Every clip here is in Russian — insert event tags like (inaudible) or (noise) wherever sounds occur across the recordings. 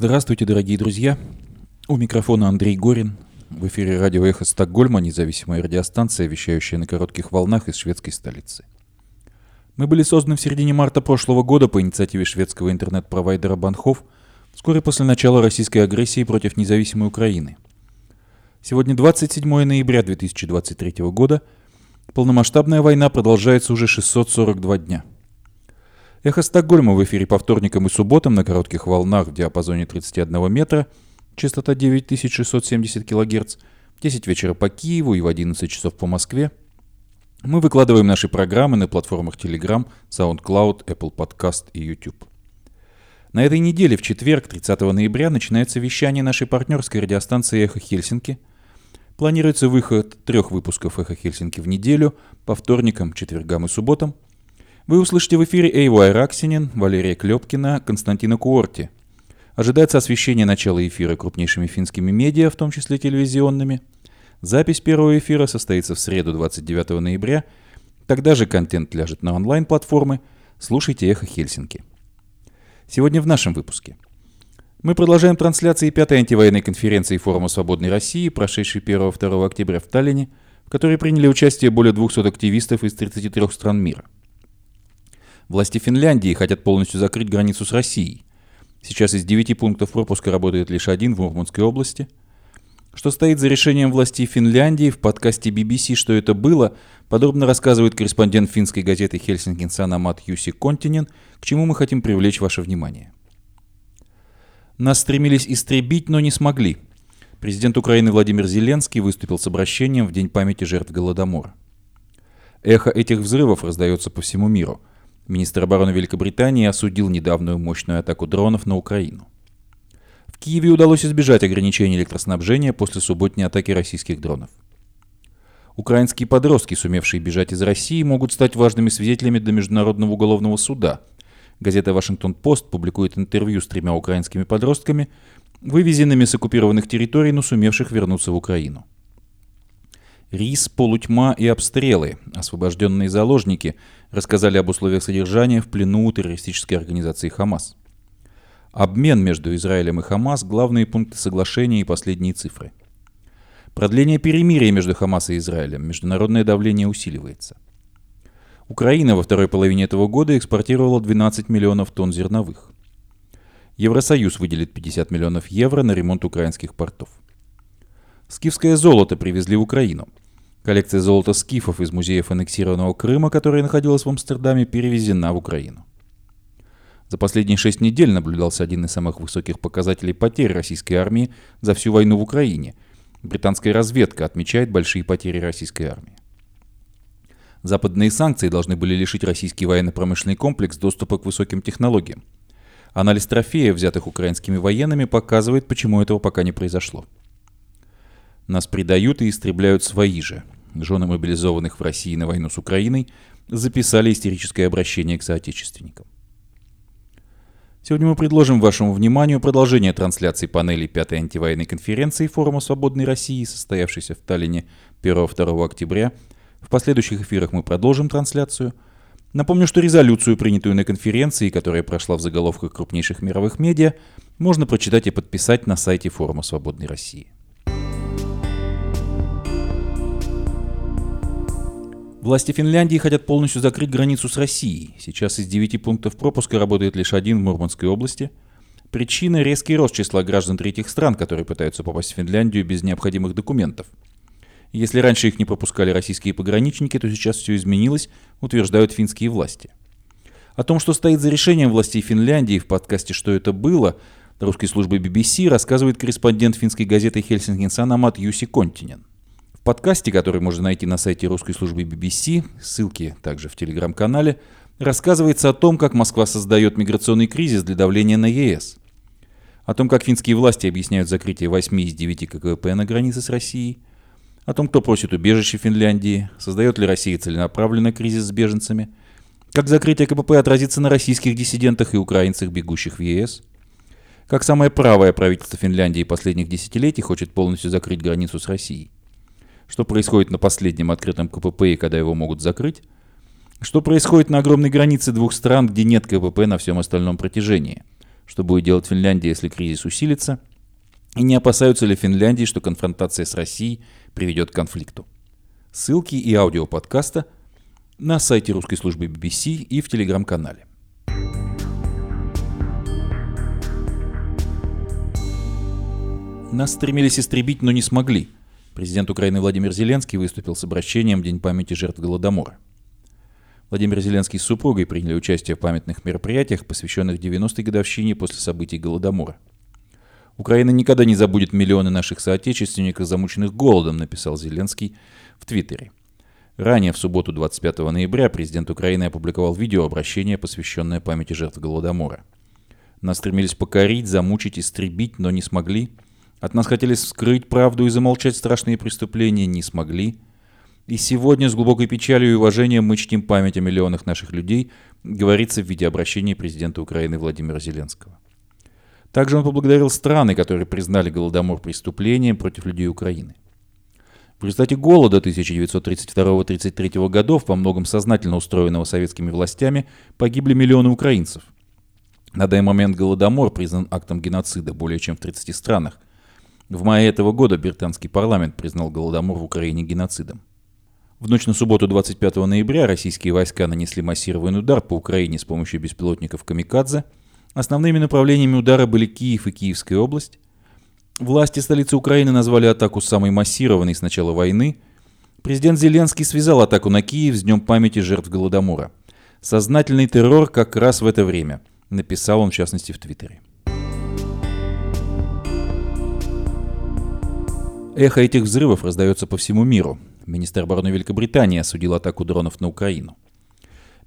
Здравствуйте, дорогие друзья. У микрофона Андрей Горин. В эфире радио «Эхо Стокгольма», независимая радиостанция, вещающая на коротких волнах из шведской столицы. Мы были созданы в середине марта прошлого года по инициативе шведского интернет-провайдера Банхов, вскоре после начала российской агрессии против независимой Украины. Сегодня 27 ноября 2023 года. Полномасштабная война продолжается уже 642 дня – Эхо Стокгольма в эфире по вторникам и субботам на коротких волнах в диапазоне 31 метра, частота 9670 кГц, 10 вечера по Киеву и в 11 часов по Москве. Мы выкладываем наши программы на платформах Telegram, SoundCloud, Apple Podcast и YouTube. На этой неделе, в четверг, 30 ноября, начинается вещание нашей партнерской радиостанции «Эхо Хельсинки». Планируется выход трех выпусков «Эхо Хельсинки» в неделю, по вторникам, четвергам и субботам – вы услышите в эфире Эйвай Раксинин, Валерия Клепкина, Константина Куорти. Ожидается освещение начала эфира крупнейшими финскими медиа, в том числе телевизионными. Запись первого эфира состоится в среду 29 ноября. Тогда же контент ляжет на онлайн-платформы. Слушайте «Эхо Хельсинки». Сегодня в нашем выпуске. Мы продолжаем трансляции пятой антивоенной конференции Форума Свободной России, прошедшей 1-2 октября в Таллине, в которой приняли участие более 200 активистов из 33 стран мира – Власти Финляндии хотят полностью закрыть границу с Россией. Сейчас из девяти пунктов пропуска работает лишь один в Мурманской области. Что стоит за решением властей Финляндии в подкасте BBC «Что это было?» подробно рассказывает корреспондент финской газеты Хельсинкин Санамат Юси Континен, к чему мы хотим привлечь ваше внимание. Нас стремились истребить, но не смогли. Президент Украины Владимир Зеленский выступил с обращением в День памяти жертв Голодомора. Эхо этих взрывов раздается по всему миру – Министр обороны Великобритании осудил недавнюю мощную атаку дронов на Украину. В Киеве удалось избежать ограничений электроснабжения после субботней атаки российских дронов. Украинские подростки, сумевшие бежать из России, могут стать важными свидетелями для Международного уголовного суда. Газета «Вашингтон-Пост» публикует интервью с тремя украинскими подростками, вывезенными с оккупированных территорий, но сумевших вернуться в Украину. Рис, полутьма и обстрелы, освобожденные заложники, рассказали об условиях содержания в плену террористической организации «Хамас». Обмен между Израилем и Хамас – главные пункты соглашения и последние цифры. Продление перемирия между Хамас и Израилем. Международное давление усиливается. Украина во второй половине этого года экспортировала 12 миллионов тонн зерновых. Евросоюз выделит 50 миллионов евро на ремонт украинских портов. Скифское золото привезли в Украину. Коллекция золота скифов из музеев аннексированного Крыма, которая находилась в Амстердаме, перевезена в Украину. За последние шесть недель наблюдался один из самых высоких показателей потерь российской армии за всю войну в Украине. Британская разведка отмечает большие потери российской армии. Западные санкции должны были лишить российский военно-промышленный комплекс доступа к высоким технологиям. Анализ трофеев, взятых украинскими военными, показывает, почему этого пока не произошло. Нас предают и истребляют свои же. Жены мобилизованных в России на войну с Украиной записали истерическое обращение к соотечественникам. Сегодня мы предложим вашему вниманию продолжение трансляции панели пятой антивоенной конференции Форума Свободной России, состоявшейся в Таллине 1-2 октября. В последующих эфирах мы продолжим трансляцию. Напомню, что резолюцию, принятую на конференции, которая прошла в заголовках крупнейших мировых медиа, можно прочитать и подписать на сайте Форума Свободной России. Власти Финляндии хотят полностью закрыть границу с Россией. Сейчас из 9 пунктов пропуска работает лишь один в Мурманской области. Причина – резкий рост числа граждан третьих стран, которые пытаются попасть в Финляндию без необходимых документов. Если раньше их не пропускали российские пограничники, то сейчас все изменилось, утверждают финские власти. О том, что стоит за решением властей Финляндии в подкасте «Что это было», русской службы BBC рассказывает корреспондент финской газеты «Хельсинкин Санамат» Юси Континен подкасте, который можно найти на сайте русской службы BBC, ссылки также в телеграм-канале, рассказывается о том, как Москва создает миграционный кризис для давления на ЕС. О том, как финские власти объясняют закрытие 8 из 9 КГП на границе с Россией. О том, кто просит убежище в Финляндии. Создает ли Россия целенаправленный кризис с беженцами. Как закрытие КПП отразится на российских диссидентах и украинцах, бегущих в ЕС. Как самое правое правительство Финляндии последних десятилетий хочет полностью закрыть границу с Россией. Что происходит на последнем открытом КПП и когда его могут закрыть? Что происходит на огромной границе двух стран, где нет КПП на всем остальном протяжении? что будет делать Финляндия, если кризис усилится, и не опасаются ли Финляндии, что конфронтация с Россией приведет к конфликту. Ссылки и аудио подкаста на сайте русской службы BBC и в телеграм-канале. Нас стремились истребить, но не смогли. Президент Украины Владимир Зеленский выступил с обращением в День памяти жертв Голодомора. Владимир Зеленский с супругой приняли участие в памятных мероприятиях, посвященных 90-й годовщине после событий Голодомора. «Украина никогда не забудет миллионы наших соотечественников, замученных голодом», написал Зеленский в Твиттере. Ранее, в субботу 25 ноября, президент Украины опубликовал видеообращение, посвященное памяти жертв Голодомора. Нас стремились покорить, замучить, истребить, но не смогли. От нас хотели скрыть правду и замолчать страшные преступления, не смогли. И сегодня с глубокой печалью и уважением мы чтим память о миллионах наших людей, говорится в виде обращения президента Украины Владимира Зеленского. Также он поблагодарил страны, которые признали Голодомор преступлением против людей Украины. В результате голода 1932-33 годов, во многом сознательно устроенного советскими властями, погибли миллионы украинцев. На данный момент Голодомор признан актом геноцида более чем в 30 странах. В мае этого года британский парламент признал Голодомор в Украине геноцидом. В ночь на субботу 25 ноября российские войска нанесли массированный удар по Украине с помощью беспилотников «Камикадзе». Основными направлениями удара были Киев и Киевская область. Власти столицы Украины назвали атаку самой массированной с начала войны. Президент Зеленский связал атаку на Киев с Днем памяти жертв Голодомора. «Сознательный террор как раз в это время», написал он в частности в Твиттере. Эхо этих взрывов раздается по всему миру. Министр обороны Великобритании осудил атаку дронов на Украину.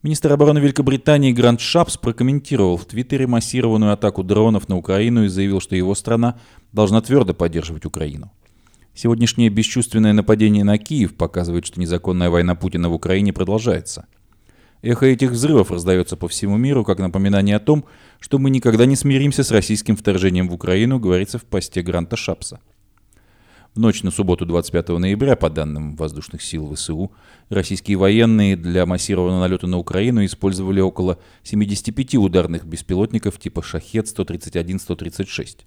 Министр обороны Великобритании Грант Шапс прокомментировал в Твиттере массированную атаку дронов на Украину и заявил, что его страна должна твердо поддерживать Украину. Сегодняшнее бесчувственное нападение на Киев показывает, что незаконная война Путина в Украине продолжается. Эхо этих взрывов раздается по всему миру, как напоминание о том, что мы никогда не смиримся с российским вторжением в Украину, говорится в посте Гранта Шапса. В ночь на субботу 25 ноября, по данным воздушных сил ВСУ, российские военные для массированного налета на Украину использовали около 75 ударных беспилотников типа «Шахет-131-136».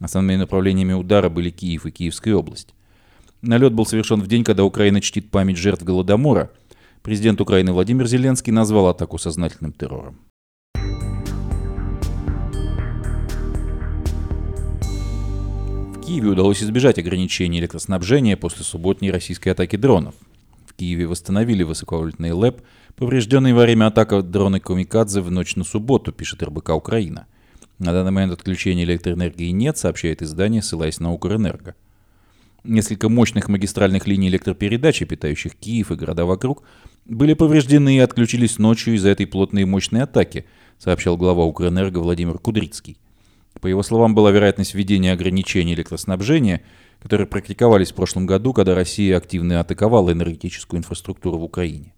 Основными направлениями удара были Киев и Киевская область. Налет был совершен в день, когда Украина чтит память жертв Голодомора. Президент Украины Владимир Зеленский назвал атаку сознательным террором. Киеве удалось избежать ограничений электроснабжения после субботней российской атаки дронов. В Киеве восстановили высоковольтный ЛЭП, поврежденный во время атаки дрона Камикадзе в ночь на субботу, пишет РБК Украина. На данный момент отключения электроэнергии нет, сообщает издание, ссылаясь на Укрэнерго. Несколько мощных магистральных линий электропередачи, питающих Киев и города вокруг, были повреждены и отключились ночью из-за этой плотной и мощной атаки, сообщал глава Укрэнерго Владимир Кудрицкий. По его словам, была вероятность введения ограничений электроснабжения, которые практиковались в прошлом году, когда Россия активно атаковала энергетическую инфраструктуру в Украине.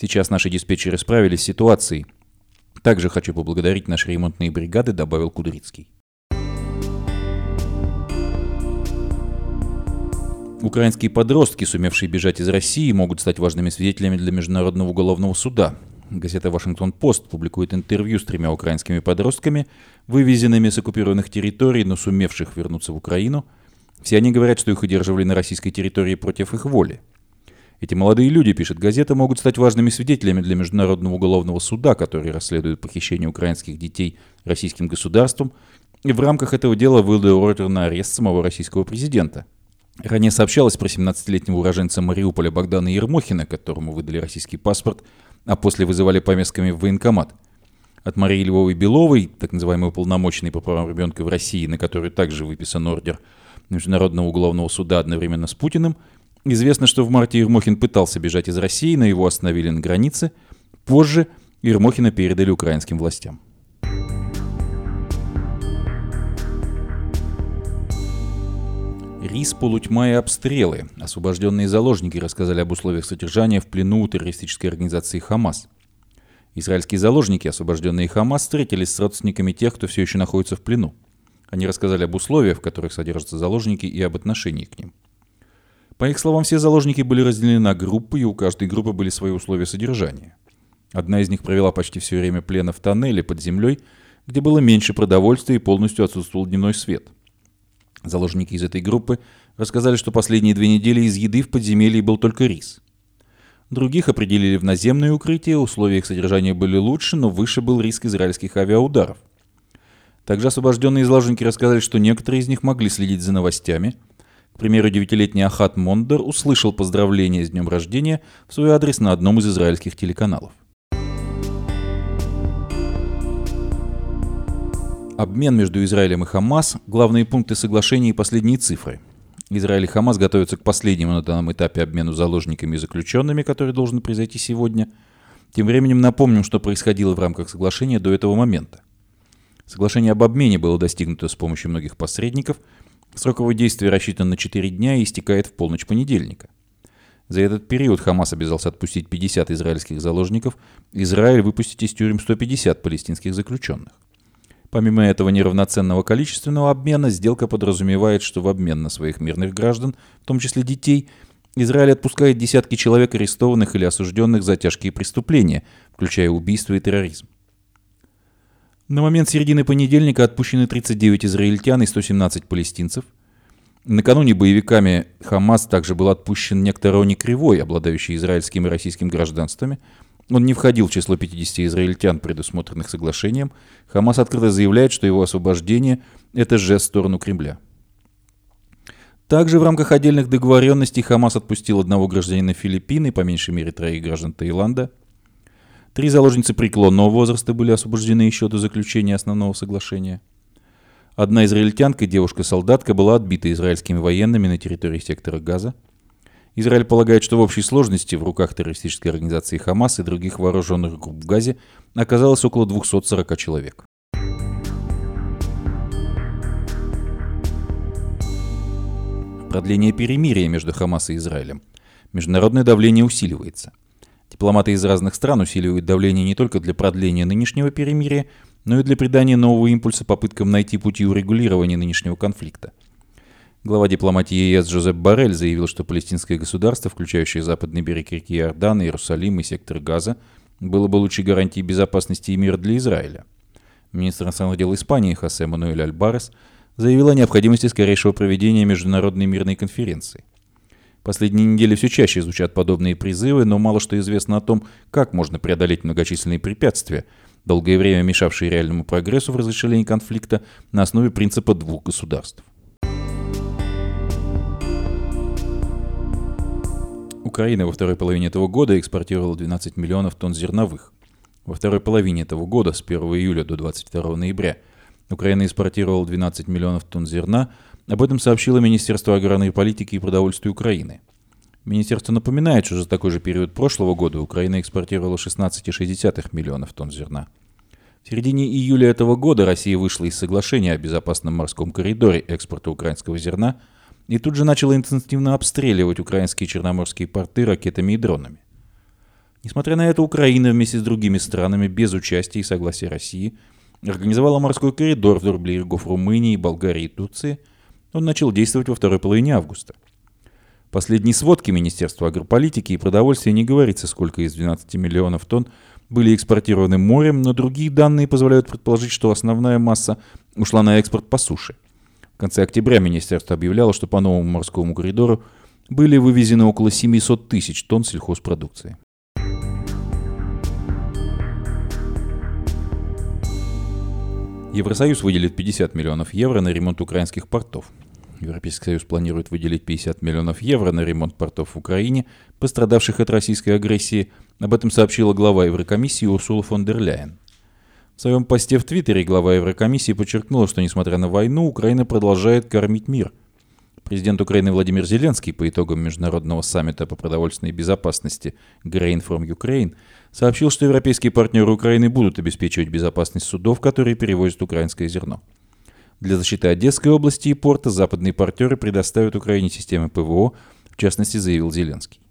Сейчас наши диспетчеры справились с ситуацией. Также хочу поблагодарить наши ремонтные бригады, добавил Кудрицкий. Украинские подростки, сумевшие бежать из России, могут стать важными свидетелями для Международного уголовного суда. Газета «Вашингтон-Пост» публикует интервью с тремя украинскими подростками, вывезенными с оккупированных территорий, но сумевших вернуться в Украину. Все они говорят, что их удерживали на российской территории против их воли. Эти молодые люди, пишет газета, могут стать важными свидетелями для Международного уголовного суда, который расследует похищение украинских детей российским государством, и в рамках этого дела выдал ордер на арест самого российского президента. Ранее сообщалось про 17-летнего уроженца Мариуполя Богдана Ермохина, которому выдали российский паспорт, а после вызывали повестками в военкомат. От Марии Львовой Беловой, так называемой уполномоченной по правам ребенка в России, на которой также выписан ордер Международного уголовного суда одновременно с Путиным, известно, что в марте Ермохин пытался бежать из России, но его остановили на границе. Позже Ермохина передали украинским властям. Рис, полутьма и обстрелы. Освобожденные заложники рассказали об условиях содержания в плену у террористической организации «Хамас». Израильские заложники, освобожденные «Хамас», встретились с родственниками тех, кто все еще находится в плену. Они рассказали об условиях, в которых содержатся заложники, и об отношении к ним. По их словам, все заложники были разделены на группы, и у каждой группы были свои условия содержания. Одна из них провела почти все время плена в тоннеле под землей, где было меньше продовольствия и полностью отсутствовал дневной свет. Заложники из этой группы рассказали, что последние две недели из еды в подземелье был только рис. Других определили в наземное укрытие, условия их содержания были лучше, но выше был риск израильских авиаударов. Также освобожденные заложники рассказали, что некоторые из них могли следить за новостями. К примеру, девятилетний Охад Мундер услышал поздравления с днем рождения в свой адрес на одном из израильских телеканалов. Обмен между Израилем и Хамас – главные пункты соглашения и последние цифры. Израиль и Хамас готовятся к последнему на данном этапе обмену заложниками и заключенными, который должен произойти сегодня. Тем временем напомним, что происходило в рамках соглашения до этого момента. Соглашение об обмене было достигнуто с помощью многих посредников. Срок его действия рассчитан на 4 дня и истекает в полночь понедельника. За этот период Хамас обязался отпустить 50 израильских заложников, Израиль выпустить из тюрем 150 палестинских заключенных. Помимо этого неравноценного количественного обмена, сделка подразумевает, что в обмен на своих мирных граждан, в том числе детей, Израиль отпускает десятки человек, арестованных или осужденных за тяжкие преступления, включая убийство и терроризм. На момент середины понедельника отпущены 39 израильтян и 117 палестинцев. Накануне боевиками Хамас также был отпущен некто Рони Кривой, обладающий израильским и российским гражданствами, он не входил в число 50 израильтян, предусмотренных соглашением. Хамас открыто заявляет, что его освобождение – это жест в сторону Кремля. Также в рамках отдельных договоренностей Хамас отпустил одного гражданина Филиппины, по меньшей мере троих граждан Таиланда. Три заложницы преклонного возраста были освобождены еще до заключения основного соглашения. Одна израильтянка, девушка-солдатка, была отбита израильскими военными на территории сектора Газа. Израиль полагает, что в общей сложности в руках террористической организации Хамас и других вооруженных групп в Газе оказалось около 240 человек. Продление перемирия между Хамас и Израилем. Международное давление усиливается. Дипломаты из разных стран усиливают давление не только для продления нынешнего перемирия, но и для придания нового импульса попыткам найти пути урегулирования нынешнего конфликта – Глава дипломатии ЕС Жозеп Барель заявил, что палестинское государство, включающее западный берег реки Иордан, Иерусалим и сектор Газа, было бы лучшей гарантией безопасности и мира для Израиля. Министр иностранных дел Испании Хосе Мануэль Альбарес заявил о необходимости скорейшего проведения международной мирной конференции. Последние недели все чаще звучат подобные призывы, но мало что известно о том, как можно преодолеть многочисленные препятствия, долгое время мешавшие реальному прогрессу в разрешении конфликта на основе принципа двух государств. Украина во второй половине этого года экспортировала 12 миллионов тонн зерновых. Во второй половине этого года, с 1 июля до 22 ноября, Украина экспортировала 12 миллионов тонн зерна. Об этом сообщило Министерство аграрной политики и продовольствия Украины. Министерство напоминает, что за такой же период прошлого года Украина экспортировала 16,6 миллионов тонн зерна. В середине июля этого года Россия вышла из соглашения о безопасном морском коридоре экспорта украинского зерна – и тут же начала интенсивно обстреливать украинские черноморские порты ракетами и дронами. Несмотря на это, Украина вместе с другими странами без участия и согласия России организовала морской коридор вдоль берегов Румынии, Болгарии и Турции. Он начал действовать во второй половине августа. В последней сводке Министерства агрополитики и продовольствия не говорится, сколько из 12 миллионов тонн были экспортированы морем, но другие данные позволяют предположить, что основная масса ушла на экспорт по суше – конце октября министерство объявляло, что по новому морскому коридору были вывезены около 700 тысяч тонн сельхозпродукции. Евросоюз выделит 50 миллионов евро на ремонт украинских портов. Европейский Союз планирует выделить 50 миллионов евро на ремонт портов в Украине, пострадавших от российской агрессии. Об этом сообщила глава Еврокомиссии Урсула фон дер Ляйен. В своем посте в Твиттере глава Еврокомиссии подчеркнула, что несмотря на войну, Украина продолжает кормить мир. Президент Украины Владимир Зеленский по итогам Международного саммита по продовольственной безопасности Grain from Ukraine сообщил, что европейские партнеры Украины будут обеспечивать безопасность судов, которые перевозят украинское зерно. Для защиты Одесской области и порта западные партнеры предоставят Украине системы ПВО, в частности, заявил Зеленский.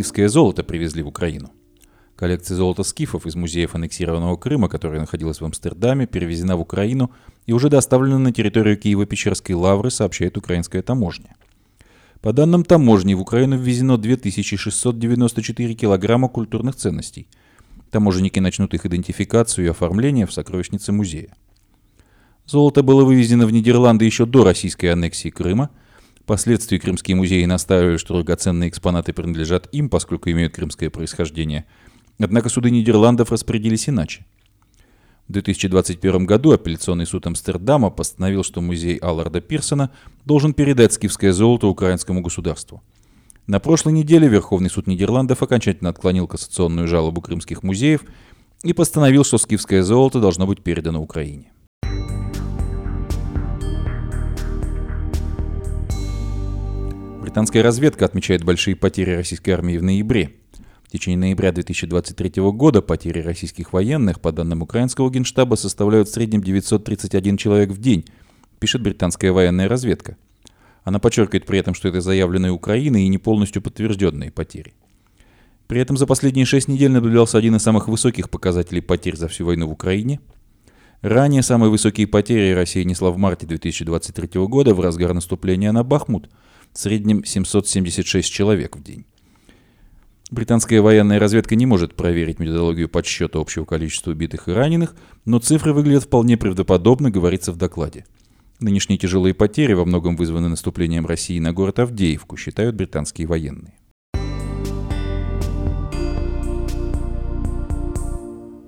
Скифское золото привезли в Украину. Коллекция золота скифов из музеев аннексированного Крыма, которая находилась в Амстердаме, перевезена в Украину и уже доставлена на территорию Киево-Печерской лавры, сообщает украинская таможня. По данным таможни, в Украину ввезено 2694 килограмма культурных ценностей. Таможенники начнут их идентификацию и оформление в сокровищнице музея. Золото было вывезено в Нидерланды еще до российской аннексии Крыма. Впоследствии крымские музеи настаивали, что драгоценные экспонаты принадлежат им, поскольку имеют крымское происхождение. Однако суды Нидерландов распорядились иначе. В 2021 году апелляционный суд Амстердама постановил, что музей Алларда Пирсона должен передать скифское золото украинскому государству. На прошлой неделе Верховный суд Нидерландов окончательно отклонил кассационную жалобу крымских музеев и постановил, что скифское золото должно быть передано Украине. Британская разведка отмечает большие потери российской армии в ноябре – в течение ноября 2023 года потери российских военных, по данным украинского генштаба, составляют в среднем 931 человек в день, пишет британская военная разведка. Она подчеркивает при этом, что это заявленные Украиной и не полностью подтвержденные потери. При этом за последние шесть недель наблюдался один из самых высоких показателей потерь за всю войну в Украине. Ранее самые высокие потери Россия несла в марте 2023 года в разгар наступления на Бахмут, в среднем 776 человек в день. Британская военная разведка не может проверить методологию подсчета общего количества убитых и раненых, но цифры выглядят вполне правдоподобно, говорится в докладе. Нынешние тяжелые потери во многом вызваны наступлением России на город Авдеевку, считают британские военные.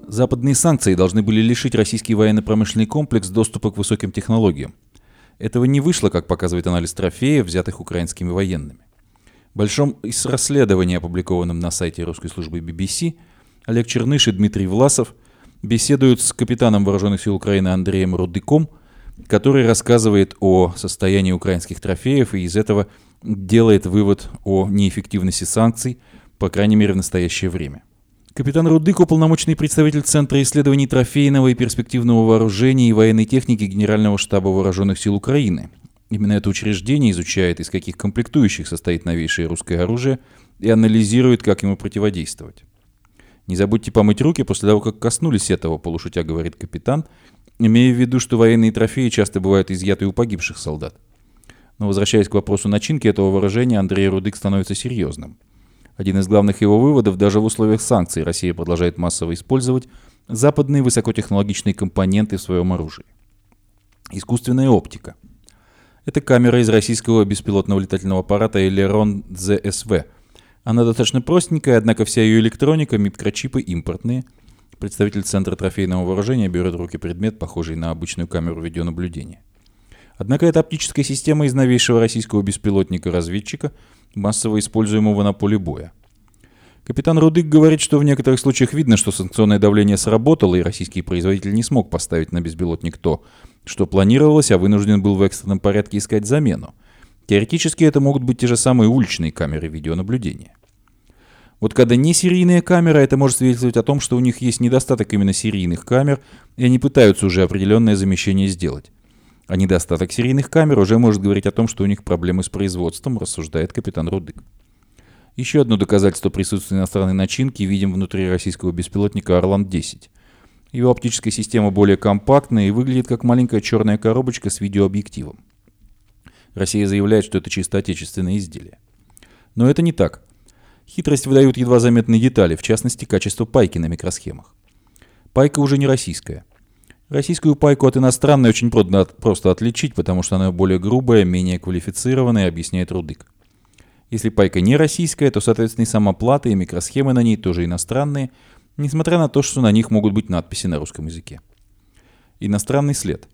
Западные санкции должны были лишить российский военно-промышленный комплекс доступа к высоким технологиям. Этого не вышло, как показывает анализ трофеев, взятых украинскими военными. В большом расследовании, опубликованном на сайте русской службы BBC, Олег Черныш и Дмитрий Власов беседуют с капитаном вооруженных сил Украины Андреем Рудыком, который рассказывает о состоянии украинских трофеев и из этого делает вывод о неэффективности санкций, по крайней мере в настоящее время. Капитан Рудык – уполномоченный представитель Центра исследований трофейного и перспективного вооружения и военной техники Генерального штаба Вооруженных сил Украины – Именно это учреждение изучает, из каких комплектующих состоит новейшее русское оружие и анализирует, как ему противодействовать. Не забудьте помыть руки после того, как коснулись этого, полушутя говорит капитан, имея в виду, что военные трофеи часто бывают изъяты у погибших солдат. Но возвращаясь к вопросу начинки этого выражения, Андрей Рудык становится серьезным. Один из главных его выводов, даже в условиях санкций Россия продолжает массово использовать западные высокотехнологичные компоненты в своем оружии. Искусственная оптика – это камера из российского беспилотного летательного аппарата Элерон ZSV. Она достаточно простенькая, однако вся ее электроника, микрочипы импортные. Представитель Центра трофейного вооружения берет в руки предмет, похожий на обычную камеру видеонаблюдения. Однако это оптическая система из новейшего российского беспилотника-разведчика, массово используемого на поле боя. Капитан Рудык говорит, что в некоторых случаях видно, что санкционное давление сработало, и российский производитель не смог поставить на беспилотник то, что планировалось, а вынужден был в экстренном порядке искать замену. Теоретически это могут быть те же самые уличные камеры видеонаблюдения. Вот когда не серийная камера, это может свидетельствовать о том, что у них есть недостаток именно серийных камер, и они пытаются уже определенное замещение сделать. А недостаток серийных камер уже может говорить о том, что у них проблемы с производством, рассуждает капитан Рудык. Еще одно доказательство присутствия иностранной начинки видим внутри российского беспилотника «Орлан-10». Его оптическая система более компактная и выглядит как маленькая черная коробочка с видеообъективом. Россия заявляет, что это чисто отечественное изделие. Но это не так. Хитрость выдают едва заметные детали, в частности, качество пайки на микросхемах. Пайка уже не российская. Российскую пайку от иностранной очень просто отличить, потому что она более грубая, менее квалифицированная, объясняет Рудык. Если пайка не российская, то, соответственно, и сама плата, и микросхемы на ней тоже иностранные – несмотря на то, что на них могут быть надписи на русском языке. Иностранный след.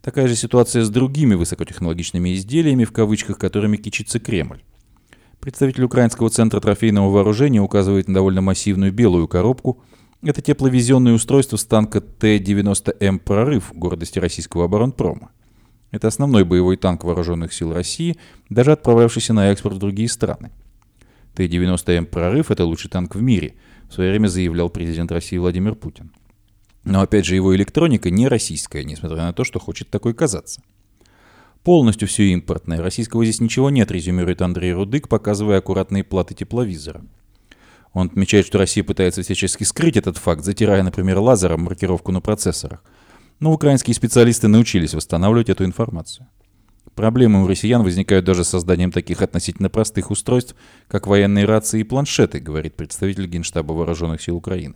Такая же ситуация с другими высокотехнологичными изделиями, в кавычках, которыми кичится Кремль. Представитель Украинского центра трофейного вооружения указывает на довольно массивную белую коробку. Это тепловизионное устройство с танка Т-90М «Прорыв» гордости российского оборонпрома. Это основной боевой танк вооруженных сил России, даже отправлявшийся на экспорт в другие страны. Т-90М «Прорыв» — это лучший танк в мире – в свое время заявлял президент России Владимир Путин. Но опять же, его электроника не российская, несмотря на то, что хочет такой казаться. Полностью все импортное. Российского здесь ничего нет, резюмирует Андрей Рудык, показывая аккуратные платы тепловизора. Он отмечает, что Россия пытается всячески скрыть этот факт, затирая, например, лазером маркировку на процессорах. Но украинские специалисты научились восстанавливать эту информацию. Проблемы у россиян возникают даже с созданием таких относительно простых устройств, как военные рации и планшеты, говорит представитель Генштаба Вооруженных сил Украины.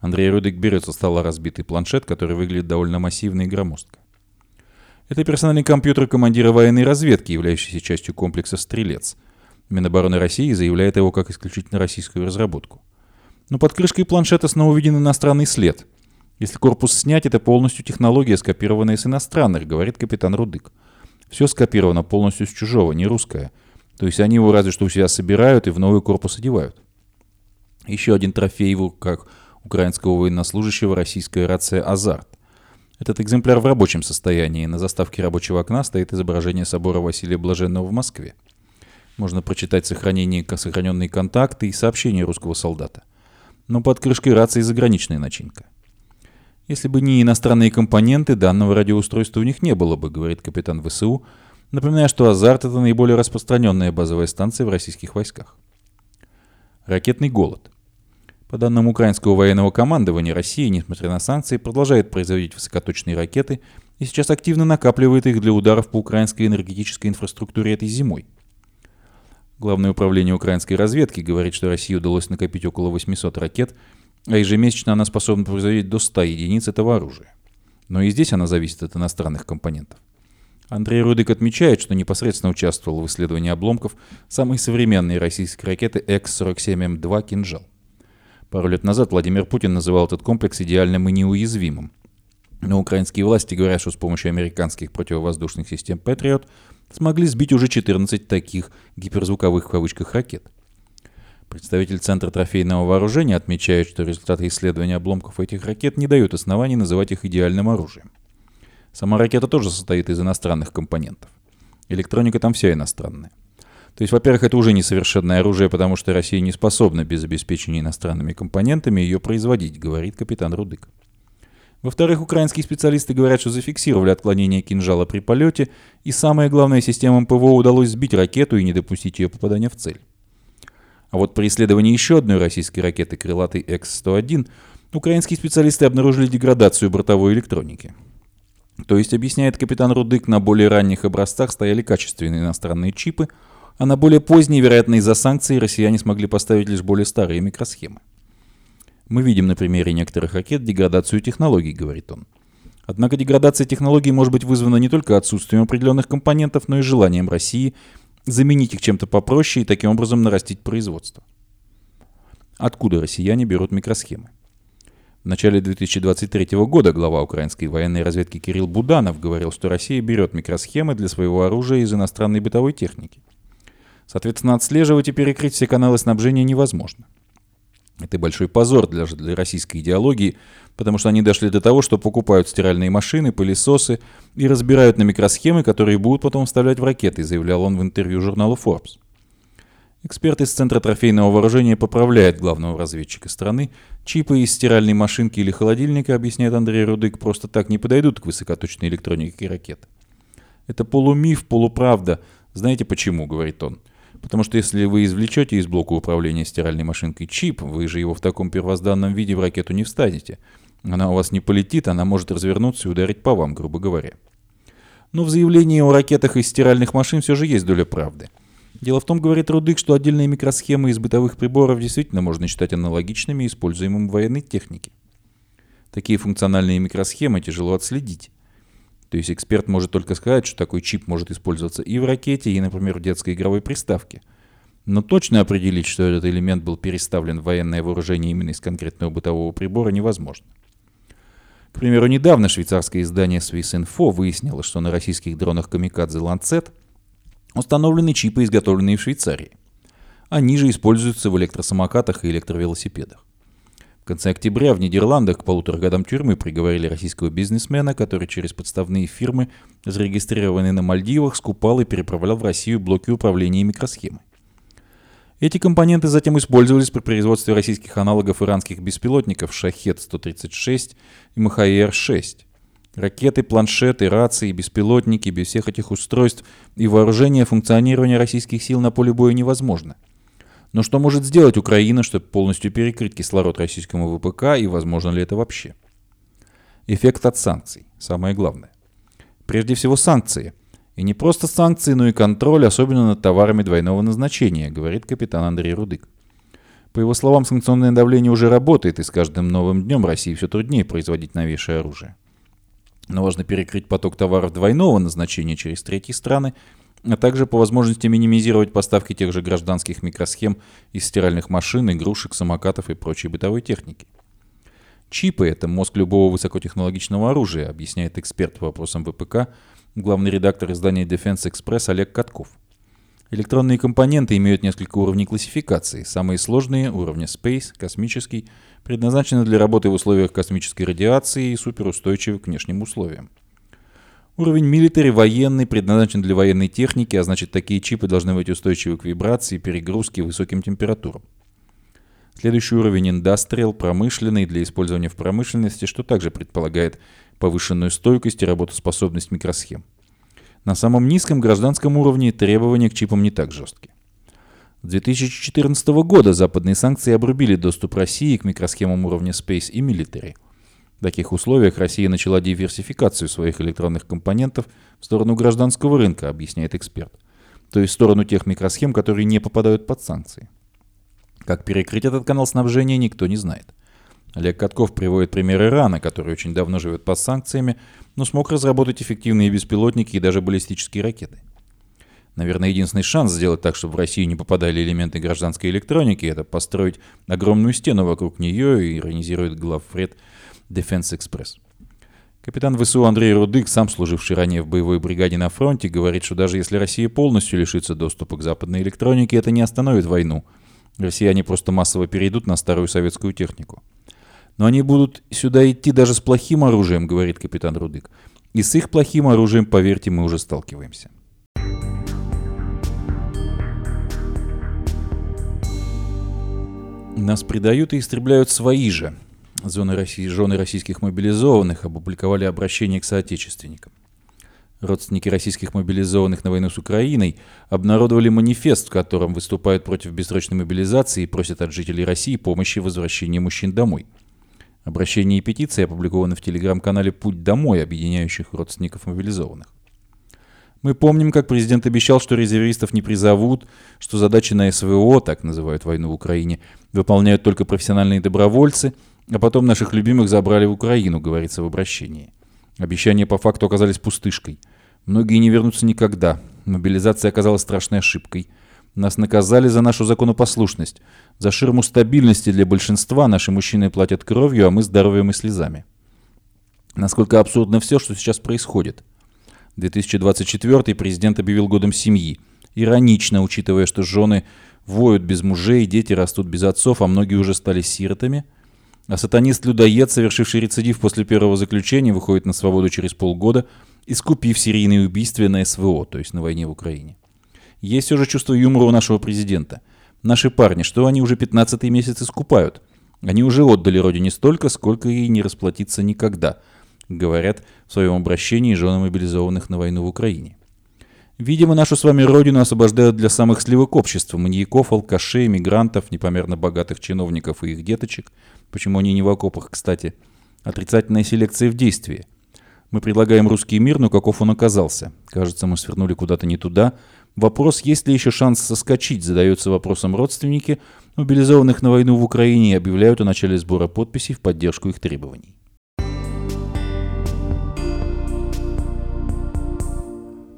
Андрей Рудик берет со стола разбитый планшет, который выглядит довольно массивно и громоздко. Это персональный компьютер командира военной разведки, являющийся частью комплекса «Стрелец». Минобороны России заявляет его как исключительно российскую разработку. Но под крышкой планшета снова виден иностранный след. Если корпус снять, это полностью технология, скопированная с иностранных, говорит капитан Рудык. Все скопировано полностью с чужого, не русское. То есть они его разве что у себя собирают и в новый корпус одевают. Еще один трофей в руках украинского военнослужащего российская рация «Азарт». Этот экземпляр в рабочем состоянии. На заставке рабочего окна стоит изображение собора Василия Блаженного в Москве. Можно прочитать сохранение, сохраненные контакты и сообщения русского солдата. Но под крышкой рации заграничная начинка. Если бы не иностранные компоненты, данного радиоустройства у них не было бы, говорит капитан ВСУ, напоминая, что «Азарт» — это наиболее распространенная базовая станция в российских войсках. Ракетный голод. По данным украинского военного командования, Россия, несмотря на санкции, продолжает производить высокоточные ракеты и сейчас активно накапливает их для ударов по украинской энергетической инфраструктуре этой зимой. Главное управление украинской разведки говорит, что России удалось накопить около 800 ракет – а ежемесячно она способна производить до 100 единиц этого оружия. Но и здесь она зависит от иностранных компонентов. Андрей Рудик отмечает, что непосредственно участвовал в исследовании обломков самой современной российской ракеты X-47М2 «Кинжал». Пару лет назад Владимир Путин называл этот комплекс идеальным и неуязвимым. Но украинские власти говорят, что с помощью американских противовоздушных систем Patriot смогли сбить уже 14 таких гиперзвуковых в кавычках ракет. Представитель Центра трофейного вооружения отмечает, что результаты исследования обломков этих ракет не дают оснований называть их идеальным оружием. Сама ракета тоже состоит из иностранных компонентов. Электроника там вся иностранная. То есть, во-первых, это уже несовершенное оружие, потому что Россия не способна без обеспечения иностранными компонентами ее производить, говорит капитан Рудык. Во-вторых, украинские специалисты говорят, что зафиксировали отклонение кинжала при полете, и самое главное, системам ПВО удалось сбить ракету и не допустить ее попадания в цель. А вот при исследовании еще одной российской ракеты крылатой X-101 украинские специалисты обнаружили деградацию бортовой электроники. То есть, объясняет капитан Рудык, на более ранних образцах стояли качественные иностранные чипы, а на более поздние, вероятно, из-за санкций, россияне смогли поставить лишь более старые микросхемы. Мы видим на примере некоторых ракет деградацию технологий, говорит он. Однако деградация технологий может быть вызвана не только отсутствием определенных компонентов, но и желанием России заменить их чем-то попроще и таким образом нарастить производство. Откуда россияне берут микросхемы? В начале 2023 года глава украинской военной разведки Кирилл Буданов говорил, что Россия берет микросхемы для своего оружия из иностранной бытовой техники. Соответственно, отслеживать и перекрыть все каналы снабжения невозможно. Это большой позор для, для российской идеологии, потому что они дошли до того, что покупают стиральные машины, пылесосы и разбирают на микросхемы, которые будут потом вставлять в ракеты, заявлял он в интервью журналу Forbes. Эксперт из Центра трофейного вооружения поправляет главного разведчика страны. Чипы из стиральной машинки или холодильника, объясняет Андрей Рудык, просто так не подойдут к высокоточной электронике ракет. Это полумиф, полуправда. Знаете почему, говорит он. Потому что если вы извлечете из блока управления стиральной машинкой чип, вы же его в таком первозданном виде в ракету не встанете. Она у вас не полетит, она может развернуться и ударить по вам, грубо говоря. Но в заявлении о ракетах из стиральных машин все же есть доля правды. Дело в том, говорит Рудык, что отдельные микросхемы из бытовых приборов действительно можно считать аналогичными используемым в военной технике. Такие функциональные микросхемы тяжело отследить. То есть эксперт может только сказать, что такой чип может использоваться и в ракете, и, например, в детской игровой приставке. Но точно определить, что этот элемент был переставлен в военное вооружение именно из конкретного бытового прибора, невозможно. К примеру, недавно швейцарское издание Swissinfo выяснило, что на российских дронах Камикадзе Lancet установлены чипы, изготовленные в Швейцарии. Они же используются в электросамокатах и электровелосипедах. В конце октября в Нидерландах к полутора годам тюрьмы приговорили российского бизнесмена, который через подставные фирмы, зарегистрированные на Мальдивах, скупал и переправлял в Россию блоки управления и микросхемы. Эти компоненты затем использовались при производстве российских аналогов иранских беспилотников «Шахет-136» и «МХР-6». Ракеты, планшеты, рации, беспилотники, без всех этих устройств и вооружения функционирования российских сил на поле боя невозможно – но что может сделать Украина, чтобы полностью перекрыть кислород российскому ВПК и возможно ли это вообще? Эффект от санкций. Самое главное. Прежде всего санкции. И не просто санкции, но и контроль, особенно над товарами двойного назначения, говорит капитан Андрей Рудык. По его словам, санкционное давление уже работает, и с каждым новым днем России все труднее производить новейшее оружие. Но важно перекрыть поток товаров двойного назначения через третьи страны, а также по возможности минимизировать поставки тех же гражданских микросхем из стиральных машин, игрушек, самокатов и прочей бытовой техники. Чипы – это мозг любого высокотехнологичного оружия, объясняет эксперт по вопросам ВПК, главный редактор издания Defense Express Олег Катков. Электронные компоненты имеют несколько уровней классификации. Самые сложные – уровня Space, космический, предназначены для работы в условиях космической радиации и суперустойчивы к внешним условиям. Уровень Military военный предназначен для военной техники, а значит такие чипы должны быть устойчивы к вибрации, перегрузке и высоким температурам. Следующий уровень Industrial промышленный для использования в промышленности, что также предполагает повышенную стойкость и работоспособность микросхем. На самом низком гражданском уровне требования к чипам не так жесткие. С 2014 года западные санкции обрубили доступ России к микросхемам уровня Space и Military. В таких условиях Россия начала диверсификацию своих электронных компонентов в сторону гражданского рынка, объясняет эксперт. То есть в сторону тех микросхем, которые не попадают под санкции. Как перекрыть этот канал снабжения, никто не знает. Олег Катков приводит пример Ирана, который очень давно живет под санкциями, но смог разработать эффективные беспилотники и даже баллистические ракеты. Наверное, единственный шанс сделать так, чтобы в Россию не попадали элементы гражданской электроники, это построить огромную стену вокруг нее, иронизирует главфред Defense Express. Капитан ВСУ Андрей Рудык, сам служивший ранее в боевой бригаде на фронте, говорит, что даже если Россия полностью лишится доступа к западной электронике, это не остановит войну. Россияне просто массово перейдут на старую советскую технику. Но они будут сюда идти даже с плохим оружием, говорит капитан Рудык. И с их плохим оружием, поверьте, мы уже сталкиваемся. Нас предают и истребляют свои же. Зоны России, жены российских мобилизованных опубликовали обращение к соотечественникам. Родственники российских мобилизованных на войну с Украиной обнародовали манифест, в котором выступают против бессрочной мобилизации и просят от жителей России помощи в возвращении мужчин домой. Обращение и петиции опубликованы в телеграм-канале «Путь домой», объединяющих родственников мобилизованных. Мы помним, как президент обещал, что резервистов не призовут, что задачи на СВО, так называют войну в Украине, выполняют только профессиональные добровольцы, а потом наших любимых забрали в Украину, говорится в обращении. Обещания по факту оказались пустышкой. Многие не вернутся никогда. Мобилизация оказалась страшной ошибкой. Нас наказали за нашу законопослушность. За ширму стабильности для большинства наши мужчины платят кровью, а мы здоровьем и слезами. Насколько абсурдно все, что сейчас происходит – 2024 президент объявил годом семьи. Иронично, учитывая, что жены воют без мужей, дети растут без отцов, а многие уже стали сиротами. А сатанист-людоед, совершивший рецидив после первого заключения, выходит на свободу через полгода, искупив серийные убийства на СВО, то есть на войне в Украине. Есть все же чувство юмора у нашего президента. Наши парни, что они уже 15 месяц искупают? Они уже отдали родине столько, сколько ей не расплатиться никогда – говорят в своем обращении жены мобилизованных на войну в Украине. Видимо, нашу с вами родину освобождают для самых сливок общества, маньяков, алкашей, мигрантов, непомерно богатых чиновников и их деточек. Почему они не в окопах, кстати? Отрицательная селекция в действии. Мы предлагаем русский мир, но каков он оказался? Кажется, мы свернули куда-то не туда. Вопрос, есть ли еще шанс соскочить, задается вопросом родственники, мобилизованных на войну в Украине и объявляют о начале сбора подписей в поддержку их требований.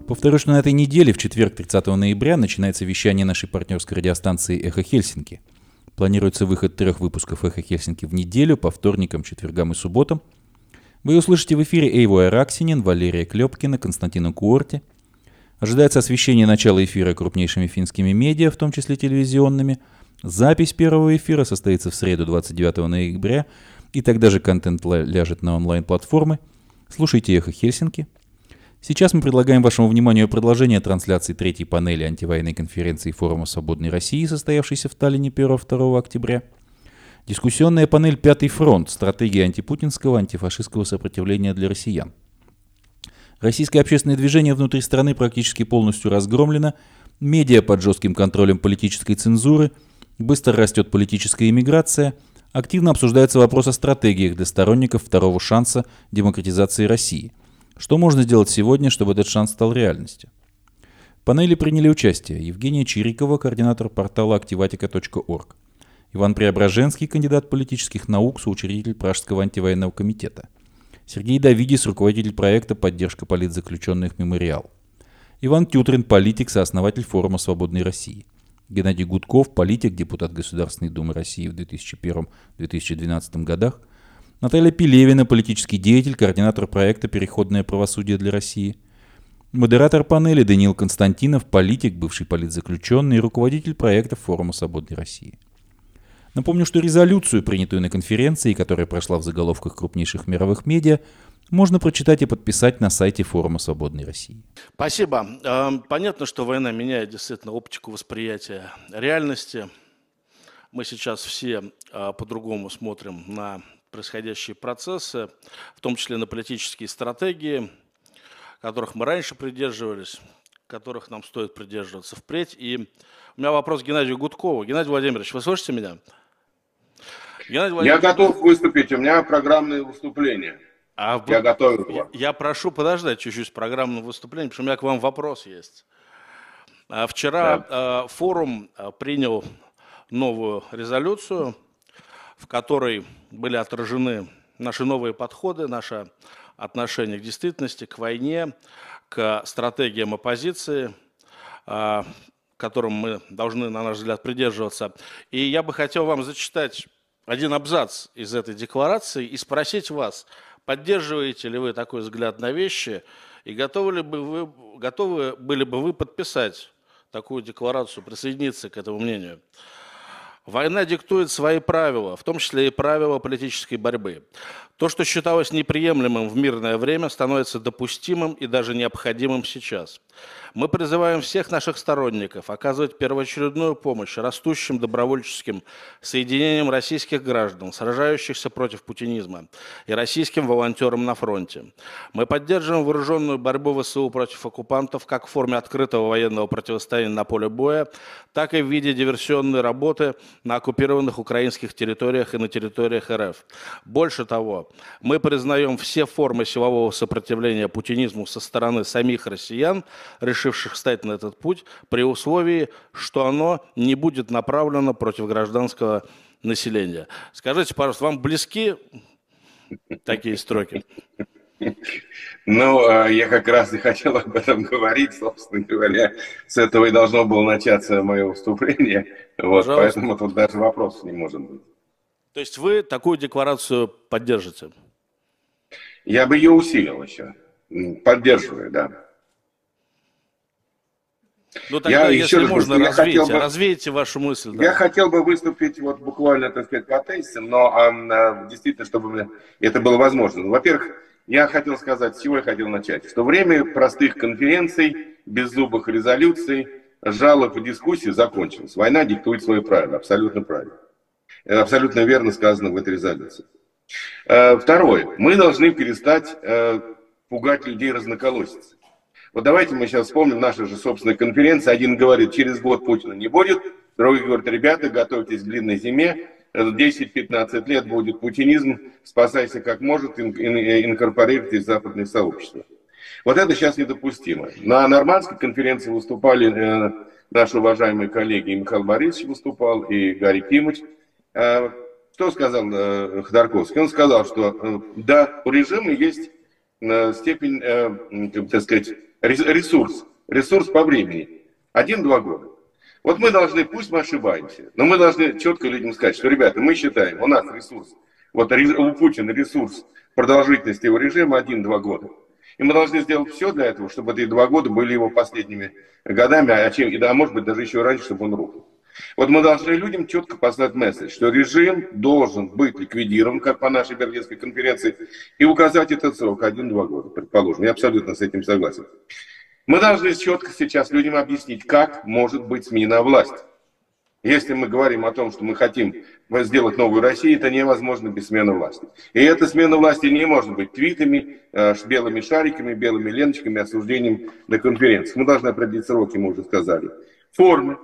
Повторю, что на этой неделе, в четверг 30 ноября, начинается вещание нашей партнерской радиостанции «Эхо Хельсинки». Планируется выход трех выпусков «Эхо Хельсинки» в неделю по вторникам, четвергам и субботам. Вы услышите в эфире Эйву Араксинин, Валерия Клепкина, Константина Куорти. Ожидается освещение начала эфира крупнейшими финскими медиа, в том числе телевизионными. Запись первого эфира состоится в среду 29 ноября, и тогда же контент ляжет на онлайн-платформы. Слушайте «Эхо Хельсинки», Сейчас мы предлагаем вашему вниманию продолжение трансляции третьей панели антивоенной конференции Форума Свободной России, состоявшейся в Таллине 1-2 октября. Дискуссионная панель «Пятый фронт. Стратегия антипутинского антифашистского сопротивления для россиян». Российское общественное движение внутри страны практически полностью разгромлено, медиа под жестким контролем политической цензуры, быстро растет политическая иммиграция, активно обсуждается вопрос о стратегиях для сторонников второго шанса демократизации России – Что можно сделать сегодня, чтобы этот шанс стал реальностью? В панели приняли участие. Евгения Чирикова, координатор портала activatica.org, Иван Преображенский, кандидат политических наук, соучредитель Пражского антивоенного комитета, Сергей Давидис, руководитель проекта «Поддержка политзаключенных Мемориал», Иван Тютрин, политик, сооснователь форума «Свободной России», Геннадий Гудков, политик, депутат Государственной Думы России в 2001-2012 годах, Наталья Пелевина, политический деятель, координатор проекта «Переходное правосудие для России», Модератор панели Даниил Константинов, политик, бывший политзаключенный и руководитель проекта Форума Свободной России. Напомню, что резолюцию, принятую на конференции, которая прошла в заголовках крупнейших мировых медиа, можно прочитать и подписать на сайте Форума Свободной России. Спасибо. Эм, понятно, что война меняет действительно оптику восприятия реальности. Мы сейчас все э, по-другому смотрим на происходящие процессы, в том числе на политические стратегии, которых мы раньше придерживались, которых нам стоит придерживаться впредь. И у меня вопрос к Геннадию Гудкову. Геннадий Владимирович, вы слышите меня? Я готов выступить, у меня программное выступление. А я вы... готов. Я, я прошу подождать чуть-чуть с программным выступлением, потому что у меня к вам вопрос есть. А вчера да. э, форум э, принял новую резолюцию, в которой были отражены наши новые подходы, наше отношение к действительности, к войне, к стратегиям оппозиции, э, которым мы должны, на наш взгляд, придерживаться. И я бы хотел вам зачитать один абзац из этой декларации и спросить вас, поддерживаете ли вы такой взгляд на вещи и готовы, ли бы вы, готовы были бы вы подписать такую декларацию, присоединиться к этому мнению. Война диктует свои правила, в том числе и правила политической борьбы. То, что считалось неприемлемым в мирное время, становится допустимым и даже необходимым сейчас. Мы призываем всех наших сторонников оказывать первоочередную помощь растущим добровольческим соединениям российских граждан, сражающихся против путинизма, и российским волонтерам на фронте. Мы поддерживаем вооруженную борьбу ВСУ против оккупантов как в форме открытого военного противостояния на поле боя, так и в виде диверсионной работы на оккупированных украинских территориях и на территориях РФ. Больше того, мы признаем все формы силового сопротивления путинизму со стороны самих россиян, решив решивших встать на этот путь, при условии, что оно не будет направлено против гражданского населения. Скажите, пожалуйста, вам близки такие строки? Ну, а, я как раз и хотел об этом говорить, собственно говоря. С этого и должно было начаться мое выступление. Вот, поэтому тут даже вопросов не может быть. То есть вы такую декларацию поддержите? Я бы ее усилил еще. Поддерживаю, да. Ну тогда, я если еще можно, раз, развейте, бы, развейте вашу мысль. Да. Я хотел бы выступить вот буквально, так сказать, по тезисам, но а, действительно, чтобы это было возможно. Ну, во-первых, я хотел сказать, с чего я хотел начать, что время простых конференций, беззубых резолюций, жалоб и дискуссий закончилось. Война диктует свои правила, абсолютно правильно. Это абсолютно верно сказано в этой резолюции. Э, второе. Мы должны перестать э, пугать людей разноколосицей. Вот давайте мы сейчас вспомним наши же собственные конференции. Один говорит, через год Путина не будет, другой говорит, ребята, готовьтесь к длинной зиме, 10-15 лет будет путинизм, спасайся как может, инкорпорируйтесь в западное сообщество. Вот это сейчас недопустимо. На нормандской конференции выступали э, наши уважаемые коллеги, и Михаил Борисович выступал, и Гарри Кимыч. Что сказал э, Ходорковский? Он сказал, что э, да, у режима есть степень, э, так сказать, ресурс, ресурс по времени. Один-два года. Вот мы должны, пусть мы ошибаемся, но мы должны четко людям сказать, что, ребята, мы считаем, у нас ресурс, вот у Путина ресурс продолжительности его режима один-два года. И мы должны сделать все для этого, чтобы эти два года были его последними годами, а, чем, и, может быть, даже еще раньше, чтобы он рухнул. Вот мы должны людям четко послать месседж, что режим должен быть ликвидирован, как по нашей Берлинской конференции, и указать этот срок один-два года, предположим. Я абсолютно с этим согласен. Мы должны четко сейчас людям объяснить, как может быть сменена власть. Если мы говорим о том, что мы хотим сделать новую Россию, это невозможно без смены власти. И эта смена власти не может быть твитами, э, белыми шариками, белыми ленточками, осуждением на конференциях. Мы должны определить сроки, мы уже сказали. Формы,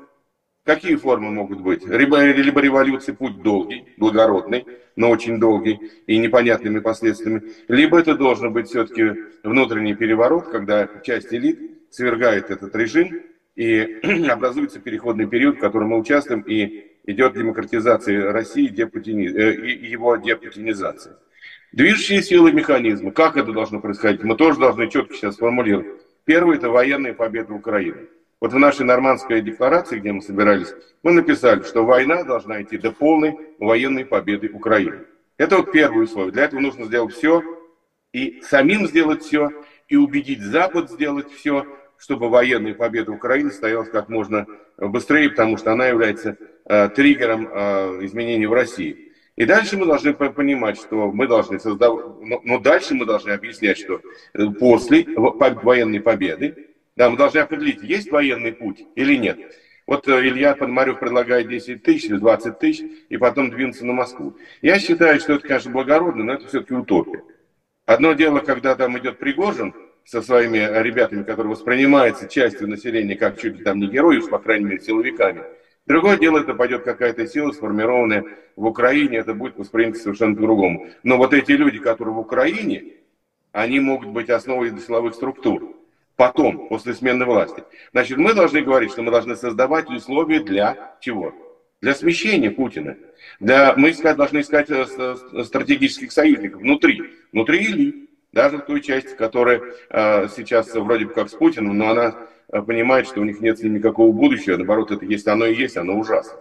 Какие формы могут быть? Либо, либо революция, путь долгий, благородный, но очень долгий и непонятными последствиями. Либо это должен быть все-таки внутренний переворот, когда часть элит свергает этот режим и (clears throat) образуется переходный период, в котором мы участвуем, и идет демократизация России, э, его депутинизация. Движущие силы механизмы. Как это должно происходить? Мы тоже должны четко сейчас сформулировать. Первое – это военная победа Украины. Вот в нашей нормандской декларации, где мы собирались, мы написали, что война должна идти до полной военной победы Украины. Это вот первое условие. Для этого нужно сделать все, и самим сделать все, и убедить Запад сделать все, чтобы военная победа Украины состоялась как можно быстрее, потому что она является э, триггером э, изменений в России. И дальше мы должны понимать, что мы должны создавать, но, но дальше мы должны объяснять, что э, после военной победы да, мы должны определить, есть военный путь или нет. Вот э, Илья Пономарев предлагает 10 тысяч или 20 тысяч, и потом двинуться на Москву. Я считаю, что это, конечно, благородно, но это все-таки утопия. Одно дело, когда там идет Пригожин со своими ребятами, которые воспринимаются частью населения как чуть ли там не герои, по крайней мере, силовиками. Другое дело, это пойдет какая-то сила, сформированная в Украине, это будет воспринято совершенно по-другому. Но вот эти люди, которые в Украине, они могут быть основой силовых структур потом, после смены власти. Значит, мы должны говорить, что мы должны создавать условия для чего? Для смещения Путина. Для, мы искать, должны искать э, стратегических союзников внутри, внутри элит, даже в той части, которая э, сейчас вроде бы как с Путиным, но она э, понимает, что у них нет никакого будущего, наоборот, это есть оно и есть, оно ужасно.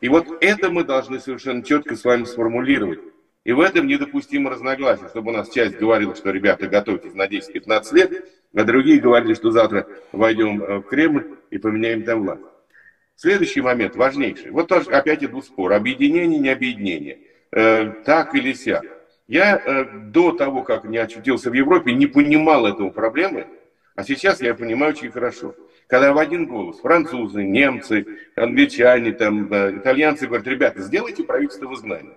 И вот это мы должны совершенно четко с вами сформулировать. И в этом недопустимо разногласие, чтобы у нас часть говорила, что, ребята, готовьтесь на 10-15 лет, а другие говорили, что завтра войдем э, в Кремль и поменяем там власть. Следующий момент, важнейший. Вот тоже опять идут спор. Объединение, не объединение. Э, так или сяк. Я э, до того, как не очутился в Европе, не понимал этого проблемы, а сейчас я понимаю очень хорошо. Когда в один голос французы, немцы, англичане, там, э, итальянцы говорят, ребята, сделайте правительство в изгнании.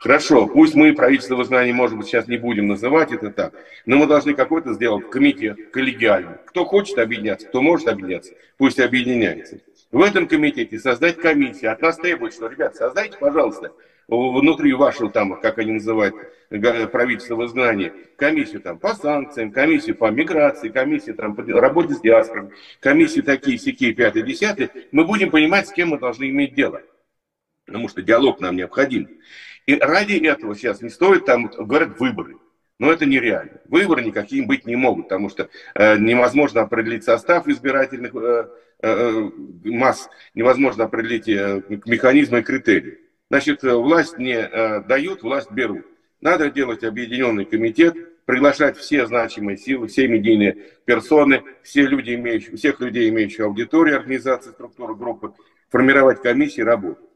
Хорошо, пусть мы правительство в изгнании, может быть, сейчас не будем называть это так, но мы должны какой-то сделать комитет коллегиальный. Кто хочет объединяться, кто может объединяться, пусть объединяется. В этом комитете создать комиссию. От нас требуют, что, ребят, создайте, пожалуйста, внутри вашего, там, как они называют, правительства в изгнании, комиссию там по санкциям, комиссию по миграции, комиссию там по работе с диаспором, комиссию такие, сякие, пятые, десятые. Мы будем понимать, с кем мы должны иметь дело. Потому что диалог нам необходим. И ради этого сейчас не стоит там, говорят, выборы. Но это нереально. Выборы никаким быть не могут, потому что э, невозможно определить состав избирательных э, э, масс, невозможно определить э, механизмы и критерии. Значит, э, власть не э, дают, власть берут. Надо делать объединенный комитет, приглашать все значимые силы, все медийные персоны, все люди, имеющие, всех людей, имеющих аудиторию, организации, структуры, группы, формировать комиссии, работать.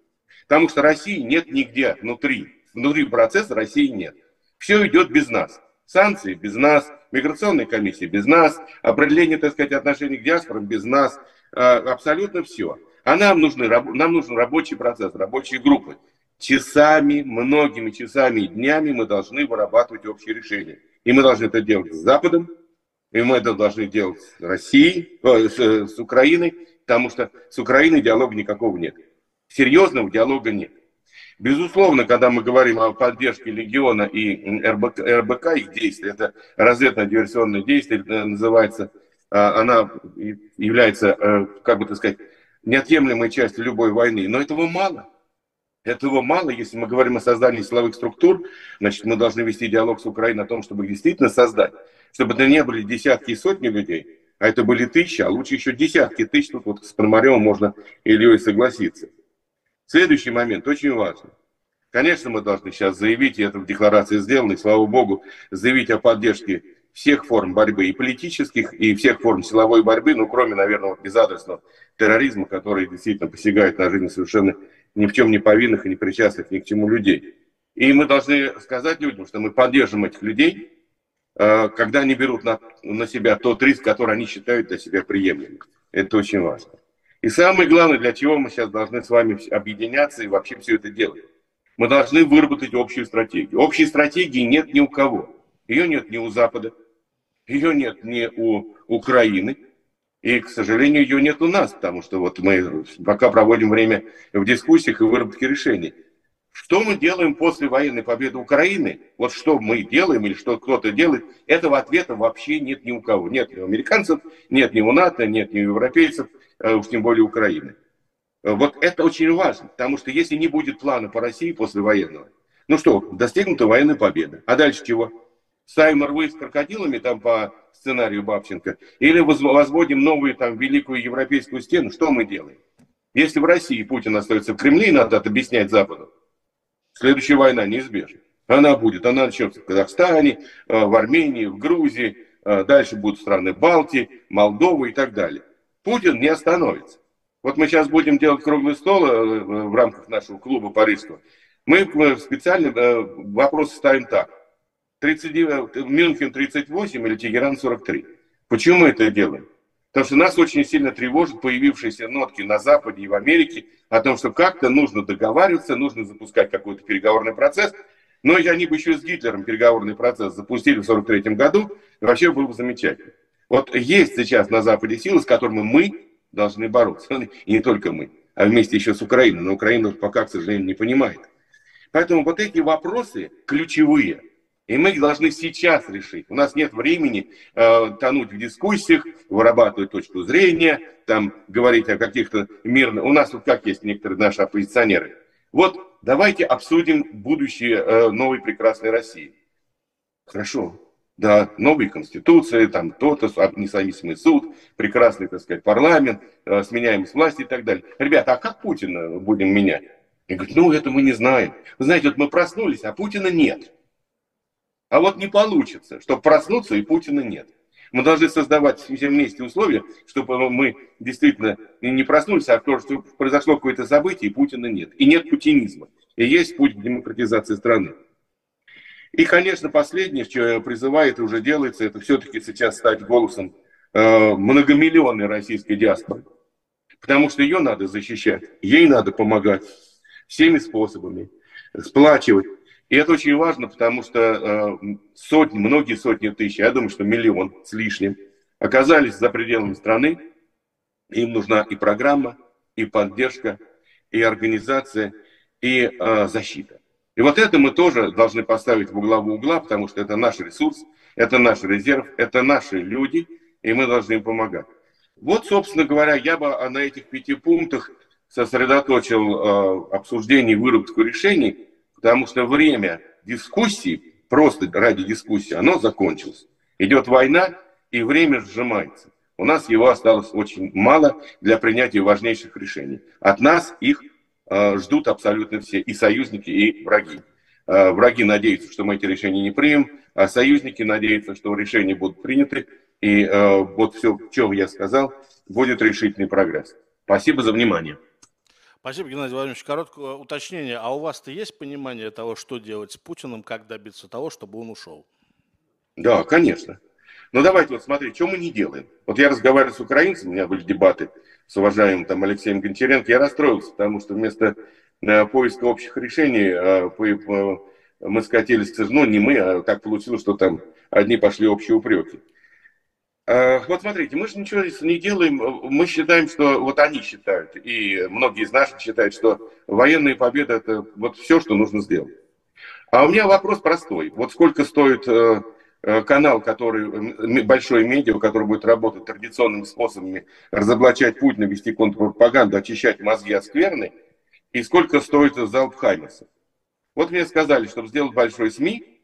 Потому что России нет нигде внутри. Внутри процесса России нет. Все идет без нас. Санкции без нас, миграционная комиссия без нас, определение, так сказать, отношений к диаспорам без нас. А, абсолютно все. А нам, нужны, нам нужен рабочий процесс, рабочие группы. Часами, многими часами и днями мы должны вырабатывать общие решения. И мы должны это делать с Западом, и мы это должны делать с Россией, э, с, с Украиной, потому что с Украиной диалога никакого нет серьезного диалога нет. Безусловно, когда мы говорим о поддержке Легиона и РБК, РБК их действий, это разведно-диверсионное действие, э, называется, э, она является, э, как бы так сказать, неотъемлемой частью любой войны. Но этого мало. Этого мало, если мы говорим о создании силовых структур, значит, мы должны вести диалог с Украиной о том, чтобы их действительно создать. Чтобы это не были десятки и сотни людей, а это были тысячи, а лучше еще десятки тысяч. Тут вот с Пономаревым можно Ильей согласиться. Следующий момент очень важный. Конечно, мы должны сейчас заявить, и это в декларации сделано, и слава богу, заявить о поддержке всех форм борьбы, и политических, и всех форм силовой борьбы, ну, кроме, наверное, безадресного терроризма, который действительно посягает на жизнь совершенно ни в чем не повинных и не причастных ни к чему людей. И мы должны сказать людям, что мы поддержим этих людей, э, когда они берут на, на себя тот риск, который они считают для себя приемлемым. Это очень важно. И самое главное, для чего мы сейчас должны с вами объединяться и вообще все это делать. Мы должны выработать общую стратегию. Общей стратегии нет ни у кого. Ее нет ни у Запада, ее нет ни у Украины, И, к сожалению, ее нет у нас, потому что вот мы пока проводим время в дискуссиях и выработке решений. Что мы делаем после военной победы Украины? Вот что мы делаем или что кто-то делает, этого ответа вообще нет ни у кого. Нет ни у американцев, нет ни у НАТО, нет ни у европейцев, уж тем более Украины. Вот это очень важно, потому что если не будет плана по России после военного, ну что, достигнута военная победа. А дальше чего? ставим рвы с крокодилами там по сценарию Бабченко, или возводим новую там великую европейскую стену, что мы делаем? Если в России Путин остается в Кремле, надо объяснять Западу, следующая война неизбежна. Она будет, она начнется в Казахстане, э, в Армении, в Грузии, э, дальше будут страны Балтии, Молдова и так далее. Путин не остановится. Вот мы сейчас будем делать круглый стол э, в рамках нашего клуба парижского. Мы специально вопрос ставим так. 39, Мюнхен 38 или Тегеран 43. Почему мы это делаем? Потому что нас очень сильно тревожат появившиеся нотки на Западе и в Америке о том, что как-то нужно договариваться, нужно запускать какой-то переговорный процесс. Но они бы еще с Гитлером переговорный процесс запустили в 43 году, и вообще было бы замечательно. Вот есть сейчас на Западе силы, с которыми мы должны бороться. (laughs) И не только мы, а вместе еще с Украиной. Но Украина пока, к сожалению, не понимает. Поэтому вот эти вопросы ключевые – и мы должны сейчас решить. У нас нет времени э, тонуть в дискуссиях, вырабатывать точку зрения, там говорить о каких-то мирных... У нас вот как есть некоторые наши оппозиционеры. Вот давайте обсудим будущее э, новой прекрасной России. Хорошо. Да, новые конституции, там то-то, независимый суд, прекрасный, так сказать, парламент, э, сменяемость власти и так далее. Ребята, а как Путина будем менять? И говорят, ну это мы не знаем. Вы знаете, вот мы проснулись, а Путина нет. А вот не получится, чтобы проснуться и Путина нет. Мы должны создавать все вместе условия, чтобы мы действительно не проснулись, а то, что произошло какое-то событие, и Путина нет. И нет путинизма. И есть путь к демократизации страны. И, конечно, последнее, что призывает и уже делается, это все-таки сейчас стать голосом э, многомиллионной российской диаспоры. Потому что ее надо защищать, ей надо помогать всеми способами, сплачивать. И это очень важно, потому что э, сотни, многие сотни тысяч, я думаю, что миллион с лишним, оказались за пределами страны. Им нужна и программа, и поддержка, и организация, и э, защита. И вот это мы тоже должны поставить в главу угла, потому что это наш ресурс, это наш резерв, это наши люди, и мы должны им помогать. Вот, собственно говоря, я бы на этих пяти пунктах сосредоточил э, обсуждение и выработку решений, Потому что время дискуссии, просто ради дискуссии, оно закончилось. Идет война, и время сжимается. У нас его осталось очень мало для принятия важнейших решений. От нас их ждут абсолютно все, и союзники, и враги. Э, враги надеются, что мы эти решения не примем, а союзники надеются, что решения будут приняты, и э, вот все, что я сказал, будет решительный прогресс. Спасибо за внимание. Спасибо, Геннадий Владимирович. Короткое уточнение. А у вас-то есть понимание того, что делать с Путиным, как добиться того, чтобы он ушел? Да, конечно. Но давайте вот смотреть, что мы не делаем. Вот я разговаривал с украинцами, у меня были дебаты с уважаемым там Алексеем Гончаренко, я расстроился, потому что вместо э, поиска общих решений э, по, по, мы скатились, ну не мы, а так получилось, что там одни пошли общие упреки. Э, вот смотрите, мы же ничего не делаем, мы считаем, что вот они считают, и многие из наших считают, что военная победа это вот все, что нужно сделать. А у меня вопрос простой. Вот сколько стоит э, э, канал, который, большой медиа, который будет работать традиционными способами, разоблачать Путина, вести контрпропаганду, очищать мозги от скверны, и сколько стоит залп Хаймерса? Вот мне сказали, чтобы сделать большой СМИ,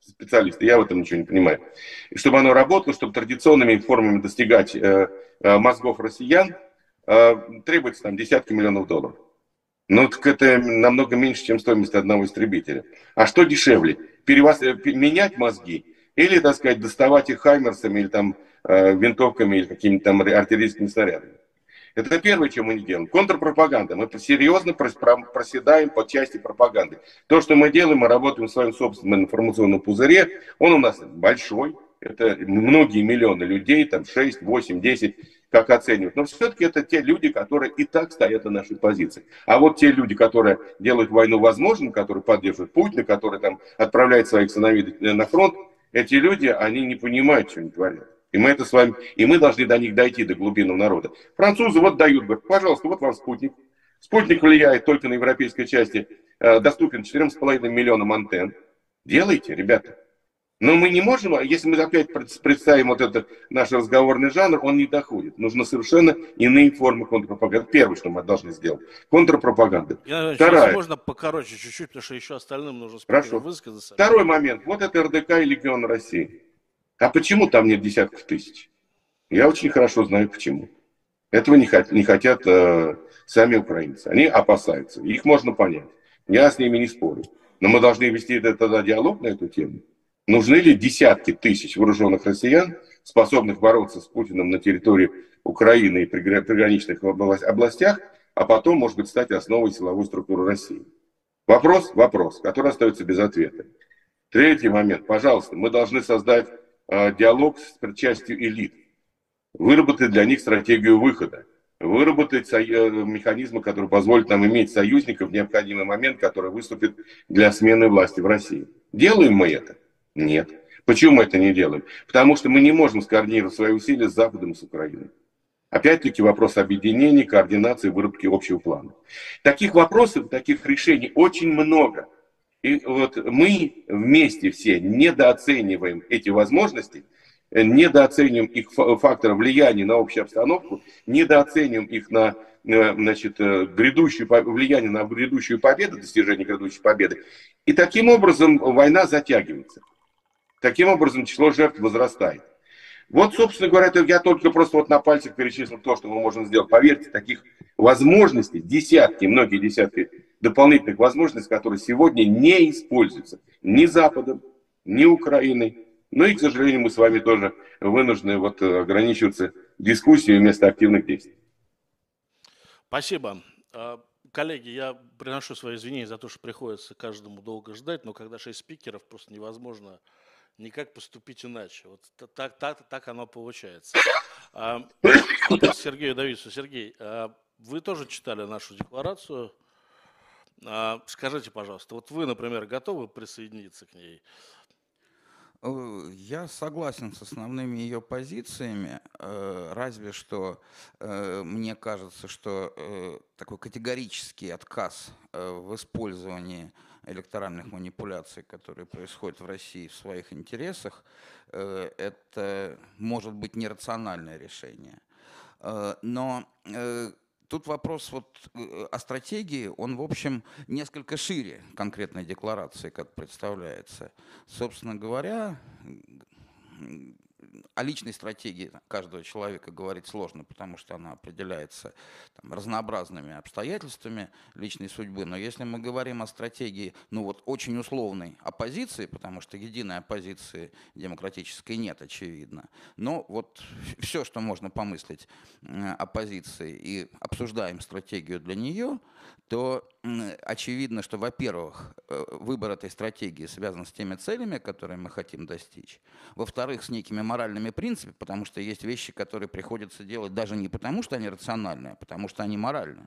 специалисты, я в этом ничего не понимаю. И чтобы оно работало, чтобы традиционными формами достигать э, э, мозгов россиян, э, требуется там десятки миллионов долларов. Ну, так это намного меньше, чем стоимость одного истребителя. А что дешевле? Перевос... Менять мозги или, так сказать, доставать их хаймерсами или там э, винтовками или какими-то там артиллерийскими снарядами? Это первое, чем мы не делаем. Контрпропаганда. Мы серьезно проседаем по части пропаганды. То, что мы делаем, мы работаем в своем собственном информационном пузыре. Он у нас большой. Это многие миллионы людей, там 6, 8, 10, как оценивают. Но все-таки это те люди, которые и так стоят на нашей позиции. А вот те люди, которые делают войну возможным, которые поддерживают Путина, которые там отправляют своих сыновей на фронт, эти люди, они не понимают, что они творят. И мы это с вами, и мы должны до них дойти, до глубинного народа. Французы вот дают, говорят, пожалуйста, вот вам спутник. Спутник влияет только на европейской части, э, доступен 4,5 миллионам антенн. Делайте, ребята. Но мы не можем, а если мы опять представим вот этот наш разговорный жанр, он не доходит. Нужно совершенно иные формы контрпропаганды. Первое, что мы должны сделать. Контрпропаганда. Я, Вторая. Можно покороче чуть-чуть, потому что еще остальным нужно Хорошо. высказаться. Второй момент. Вот это РДК и Легион России. А почему там нет десятков тысяч? Я очень хорошо знаю почему. Этого не, хот, не хотят э, сами украинцы. Они опасаются. Их можно понять. Я с ними не спорю. Но мы должны вести тогда диалог на эту тему. Нужны ли десятки тысяч вооруженных россиян, способных бороться с Путиным на территории Украины и приграничных областях, а потом, может быть, стать основой силовой структуры России? Вопрос, вопрос, который остается без ответа. Третий момент. Пожалуйста, мы должны создать э, диалог с частью элит, выработать для них стратегию выхода, выработать э, механизмы, которые позволят нам иметь союзников в необходимый момент, который выступит для смены власти в России. Делаем мы это? Нет. Почему мы это не делаем? Потому что мы не можем скоординировать свои усилия с Западом и с Украиной. Опять-таки вопрос объединения, координации, выработки общего плана. Таких вопросов, таких решений очень много. И вот мы вместе все недооцениваем эти возможности, недооцениваем их факторы влияния на общую обстановку, недооцениваем их на э, значит, э, грядущую, влияние на грядущую победу, достижение грядущей победы. И таким образом война затягивается. Таким образом, число жертв возрастает. Вот, собственно говоря, это я только просто вот на пальцах перечислил то, что мы можем сделать. Поверьте, таких возможностей, десятки, многие десятки дополнительных возможностей, которые сегодня не используются ни Западом, ни Украиной. Ну и, к сожалению, мы с вами тоже вынуждены вот ограничиваться дискуссией вместо активных действий. Спасибо. А, коллеги, я приношу свои извинения за то, что приходится каждому долго ждать, но когда шесть спикеров, просто невозможно никак поступить иначе. Вот так, так, так оно получается. А, Сергею Давидовичу. Сергей, а вы тоже читали нашу декларацию. А, скажите, пожалуйста, вот вы, например, готовы присоединиться к ней? Э, я согласен с основными ее позициями, э, разве что э, мне кажется, что такой категорический отказ в использовании электоральных манипуляций, которые происходят в России в своих интересах, э, это может быть нерациональное решение. Э, но э, тут вопрос вот о стратегии, он, в общем, несколько шире конкретной декларации, как представляется. Собственно говоря, о личной стратегии каждого человека говорить сложно, потому что она определяется там, разнообразными обстоятельствами личной судьбы. Но если мы говорим о стратегии, ну вот очень условной оппозиции, потому что единой оппозиции демократической нет, очевидно. Но вот все, что можно помыслить оппозиции, и обсуждаем стратегию для нее, то очевидно, что, во-первых, э, выбор этой стратегии связан с теми целями, которые мы хотим достичь. Во-вторых, с некими моральными принципами, потому что есть вещи, которые приходится делать даже не потому, что они рациональные, а потому что они моральны.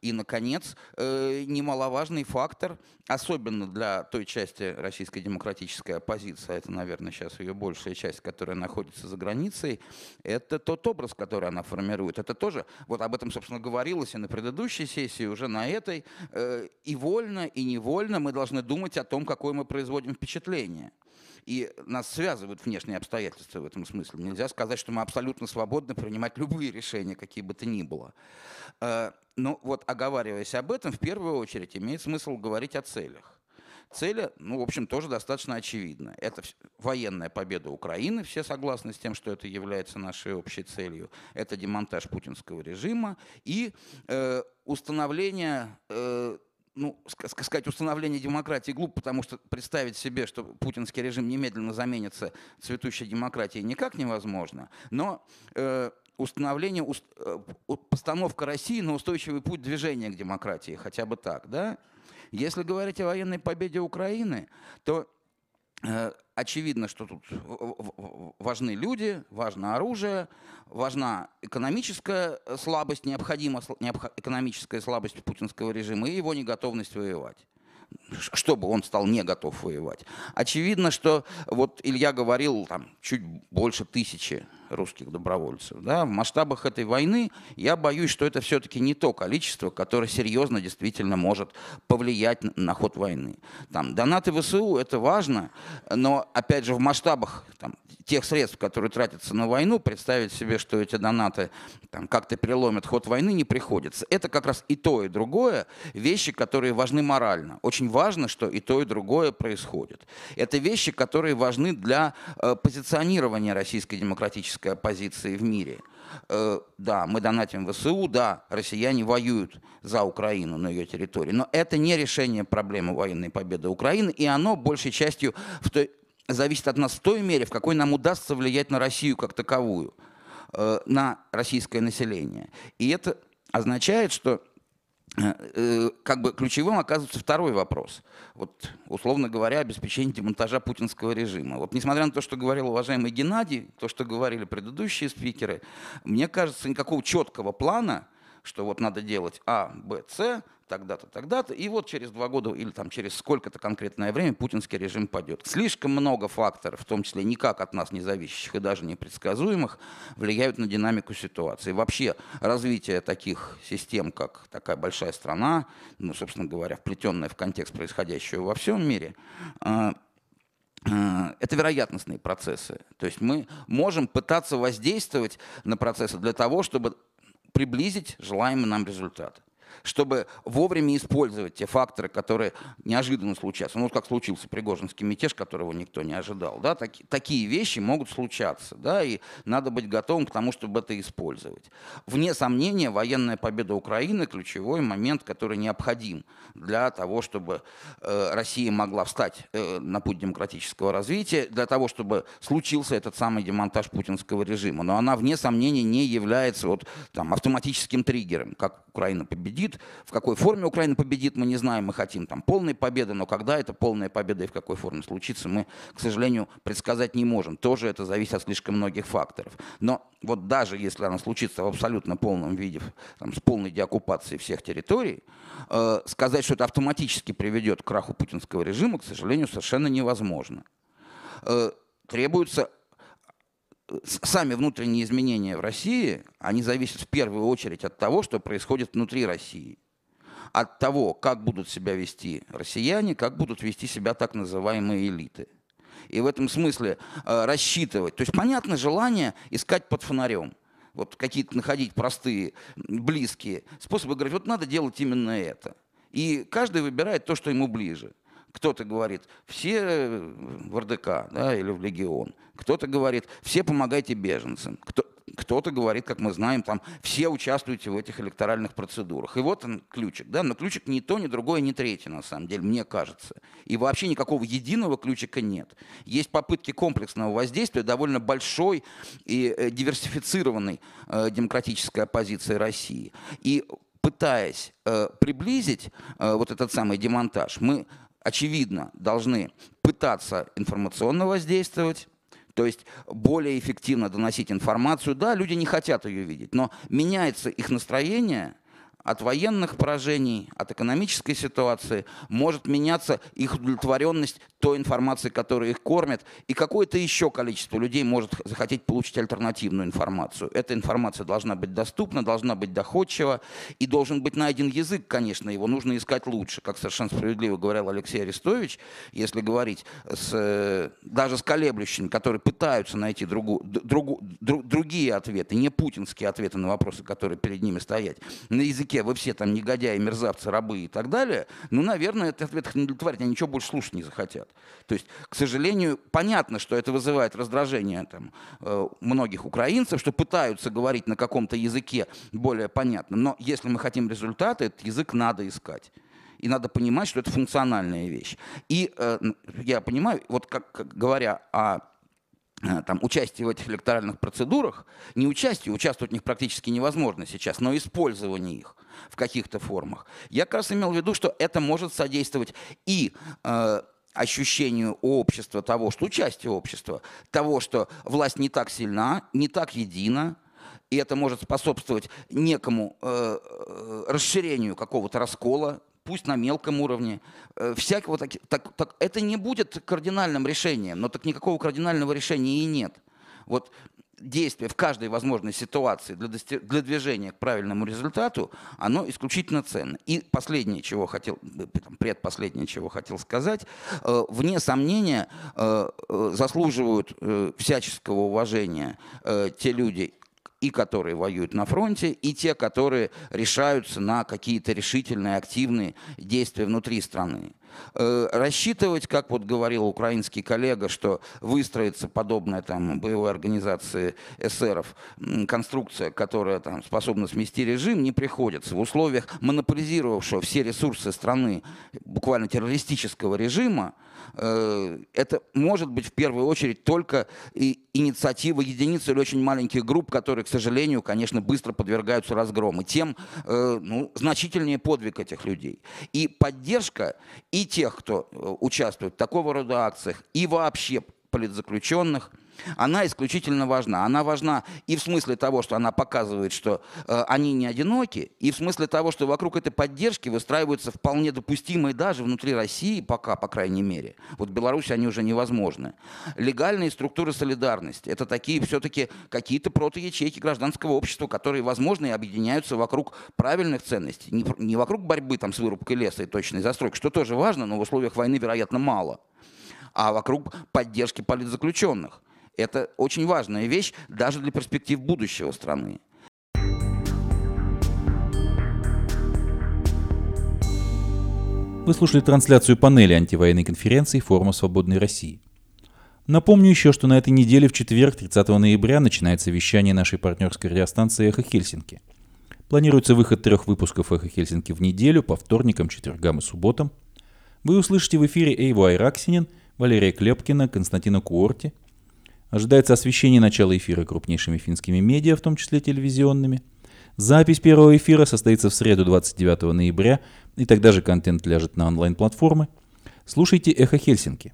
И, наконец, э, немаловажный фактор, особенно для той части российской демократической оппозиции, а это, наверное, сейчас ее большая часть, которая находится за границей, это тот образ, который она формирует. Это тоже, вот об этом, собственно, говорилось и на предыдущей сессии, уже на этой. Э, и вольно, и невольно мы должны думать о том, какое мы производим впечатление. И нас связывают внешние обстоятельства в этом смысле. Нельзя сказать, что мы абсолютно свободны принимать любые решения, какие бы то ни было. Э, но вот оговариваясь об этом, в первую очередь имеет смысл говорить о целях. Цели, ну, в общем, тоже достаточно очевидны. Это военная победа Украины, все согласны с тем, что это является нашей общей целью. Это демонтаж путинского режима и э, установление э, ну, сказать, установление демократии глупо, потому что представить себе, что путинский режим немедленно заменится цветущей демократией, никак невозможно. Но э, установление, уст, э, постановка России на устойчивый путь движения к демократии, хотя бы так, да? Если говорить о военной победе Украины, то очевидно, что тут важны люди, важно оружие, важна экономическая слабость, необходима экономическая слабость путинского режима и его неготовность воевать. чтобы он стал не готов воевать. Очевидно, что вот Илья говорил, там чуть больше тысячи русских добровольцев. Да? В масштабах этой войны я боюсь, что это все-таки не то количество, которое серьезно действительно может повлиять на ход войны. Там, донаты ВСУ – это важно, но, опять же, в масштабах там, тех средств, которые тратятся на войну, представить себе, что эти донаты там, как-то переломят ход войны, не приходится. Это как раз и то, и другое вещи, которые важны морально. Очень важно, что и то, и другое происходит. Это вещи, которые важны для э, позиционирования российской демократической оппозиции в мире. Э, да, мы донатим ВСУ, да, россияне воюют за Украину на ее территории, но это не решение проблемы военной победы Украины, и оно большей частью в той зависит от нас в той мере, в какой нам удастся влиять на Россию как таковую, э, на российское население. И это означает, что как бы ключевым оказывается второй вопрос. Вот, условно говоря, обеспечение демонтажа путинского режима. Вот несмотря на то, что говорил уважаемый Геннадий, то, что говорили предыдущие спикеры, мне кажется, никакого четкого плана, что вот надо делать А, Б, С, тогда-то, тогда-то, и вот через два года или там через сколько-то конкретное время путинский режим падет. Слишком много факторов, в том числе никак от нас не зависящих и даже непредсказуемых, влияют на динамику ситуации. Вообще развитие таких систем, как такая большая страна, ну, собственно говоря, вплетенная в контекст происходящего во всем мире, а, а, это вероятностные процессы. То есть мы можем пытаться воздействовать на процессы для того, чтобы приблизить желаемый нам результат чтобы вовремя использовать те факторы, которые неожиданно случаются. Ну, как случился Пригожинский мятеж, которого никто не ожидал. Да? Так, такие вещи могут случаться, да? и надо быть готовым к тому, чтобы это использовать. Вне сомнения, военная победа Украины – ключевой момент, который необходим для того, чтобы э, Россия могла встать э, на путь демократического развития, для того, чтобы случился этот самый демонтаж путинского режима. Но она, вне сомнения, не является вот, там, автоматическим триггером, как Украина победит, в какой форме Украина победит, мы не знаем, мы хотим там полной победы, но когда эта полная победа и в какой форме случится, мы, к сожалению, предсказать не можем. Тоже это зависит от слишком многих факторов. Но вот даже если она случится в абсолютно полном виде, там, с полной деоккупацией всех территорий, э, сказать, что это автоматически приведет к краху путинского режима, к сожалению, совершенно невозможно. Э, требуется сами внутренние изменения в России, они зависят в первую очередь от того, что происходит внутри России. От того, как будут себя вести россияне, как будут вести себя так называемые элиты. И в этом смысле э, рассчитывать. То есть понятно желание искать под фонарем. Вот какие-то находить простые, близкие способы. Говорить, вот надо делать именно это. И каждый выбирает то, что ему ближе. Кто-то говорит, все в РДК да, или в Легион. Кто-то говорит, все помогайте беженцам. Кто, кто-то говорит, как мы знаем, там, все участвуйте в этих электоральных процедурах. И вот он ключик. Да? Но ключик ни то, ни другое, ни третье, на самом деле, мне кажется. И вообще никакого единого ключика нет. Есть попытки комплексного воздействия довольно большой и э, диверсифицированной э, демократической оппозиции России. И пытаясь э, приблизить э, вот этот самый демонтаж, мы очевидно, должны пытаться информационно воздействовать, то есть более эффективно доносить информацию. Да, люди не хотят ее видеть, но меняется их настроение – от военных поражений, от экономической ситуации, может меняться их удовлетворенность той информацией, которая их кормит, и какое-то еще количество людей может захотеть получить альтернативную информацию. Эта информация должна быть доступна, должна быть доходчива, и должен быть найден язык, конечно, его нужно искать лучше, как совершенно справедливо говорил Алексей Арестович, если говорить с, даже с колеблющими, которые пытаются найти другу, другу, друг, другие ответы, не путинские ответы на вопросы, которые перед ними стоят, на языке языке вы все там негодяи, мерзавцы, рабы и так далее, ну, наверное, этот ответ их не удовлетворит, они ничего больше слушать не захотят. То есть, к сожалению, понятно, что это вызывает раздражение там, э, многих украинцев, что пытаются говорить на каком-то языке более понятном, но если мы хотим результаты, этот язык надо искать. И надо понимать, что это функциональная вещь. И э, я понимаю, вот как, как говоря о там, участие в этих электоральных процедурах, не участие, участвовать в них практически невозможно сейчас, но использование их в каких-то формах. Я как раз имел в виду, что это может содействовать и э, ощущению общества того, что участие общества, того, что власть не так сильна, не так едина, и это может способствовать некому э, э расширению какого-то раскола пусть на мелком уровне. Э, всякого так, так, так, это не будет кардинальным решением, но так никакого кардинального решения и нет. Вот действие в каждой возможной ситуации для, дости- для движения к правильному результату, оно исключительно ценно. И последнее, чего хотел, предпоследнее, чего хотел сказать, э, вне сомнения э, э, заслуживают э, всяческого уважения э, те люди, и которые воюют на фронте, и те, которые решаются на какие-то решительные, активные действия внутри страны. Э, рассчитывать, как вот говорил украинский коллега, что выстроится подобная там боевой организации эсеров, конструкция, которая там способна смести режим, не приходится. В условиях монополизировавшего все ресурсы страны буквально террористического режима, это может быть в первую очередь только инициатива единиц или очень маленьких групп, которые, к сожалению, конечно, быстро подвергаются разгрому. Тем э, ну, значительнее подвиг этих людей. И поддержка и тех, кто э, участвует в такого рода акциях, и вообще политзаключенных – она исключительно важна. Она важна и в смысле того, что она показывает, что э, они не одиноки, и в смысле того, что вокруг этой поддержки выстраиваются вполне допустимые даже внутри России, пока, по крайней мере. Вот в Беларуси они уже невозможны. Легальные структуры солидарности. Это такие все-таки какие-то протоячейки гражданского общества, которые, возможно, и объединяются вокруг правильных ценностей. Не, не вокруг борьбы там, с вырубкой леса и точной застройкой, что тоже важно, но в условиях войны, вероятно, мало а вокруг поддержки политзаключенных. Это очень важная вещь даже для перспектив будущего страны. Вы слушали трансляцию панели антивоенной конференции Форума Свободной России. Напомню еще, что на этой неделе в четверг, 30 ноября, начинается вещание нашей партнерской радиостанции «Эхо Хельсинки». Планируется выход трех выпусков «Эхо Хельсинки» в неделю по вторникам, четвергам и субботам. Вы услышите в эфире Эйву Айраксинин, Валерия Клепкина, Константина Куорти – Ожидается освещение начала эфира крупнейшими финскими медиа, в том числе телевизионными. Запись первого эфира состоится в среду 29 ноября, и тогда же контент ляжет на онлайн-платформы. Слушайте «Эхо Хельсинки».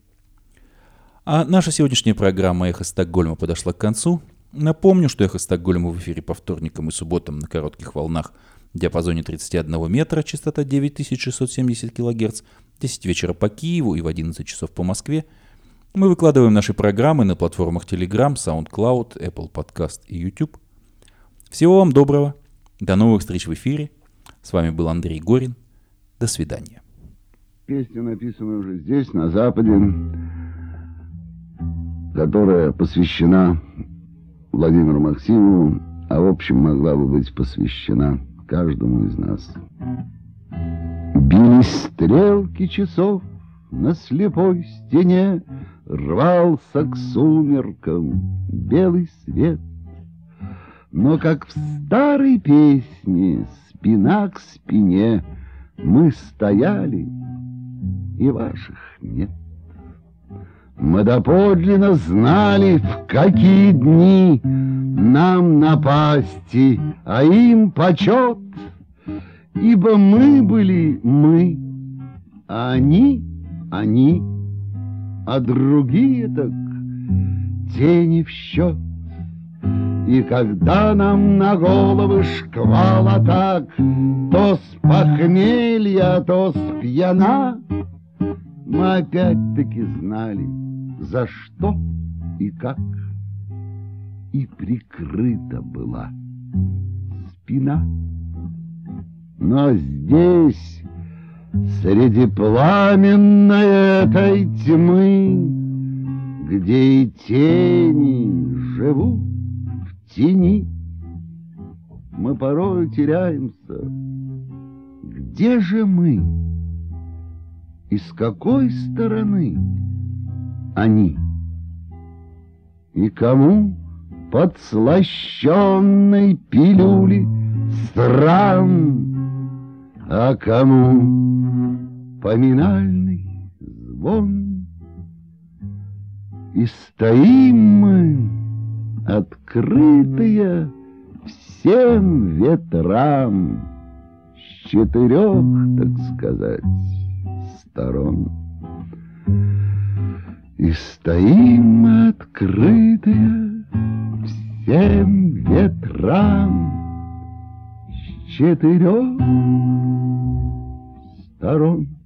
А наша сегодняшняя программа «Эхо Стокгольма» подошла к концу. Напомню, что «Эхо Стокгольма» в эфире по вторникам и субботам на коротких волнах в диапазоне 31 метра, частота 9670 кГц, 10 вечера по Киеву и в 11 часов по Москве – мы выкладываем наши программы на платформах Telegram, SoundCloud, Apple Podcast и YouTube. Всего вам доброго. До новых встреч в эфире. С вами был Андрей Горин. До свидания. Песня написана уже здесь, на Западе, которая посвящена Владимиру Максимову, а в общем могла бы быть посвящена каждому из нас. Бились стрелки часов на слепой стене, Рвался к сумеркам белый свет. Но как в старой песне спина к спине Мы стояли, и ваших нет. Мы доподлинно знали, в какие дни Нам напасти, а им почет, Ибо мы были мы, а они — они а другие так тени в счет. И когда нам на головы шквал атак, То с похмелья, то с пьяна, Мы опять-таки знали, за что и как. И прикрыта была спина. Но здесь Среди пламенной этой тьмы, Где и тени живут в тени, Мы порой теряемся. Где же мы? И с какой стороны они? И кому подслащенной пилюли стран а кому поминальный звон. И стоим мы, открытые всем ветрам, с четырех, так сказать, сторон. И стоим мы, открытые всем ветрам, четырех сторон.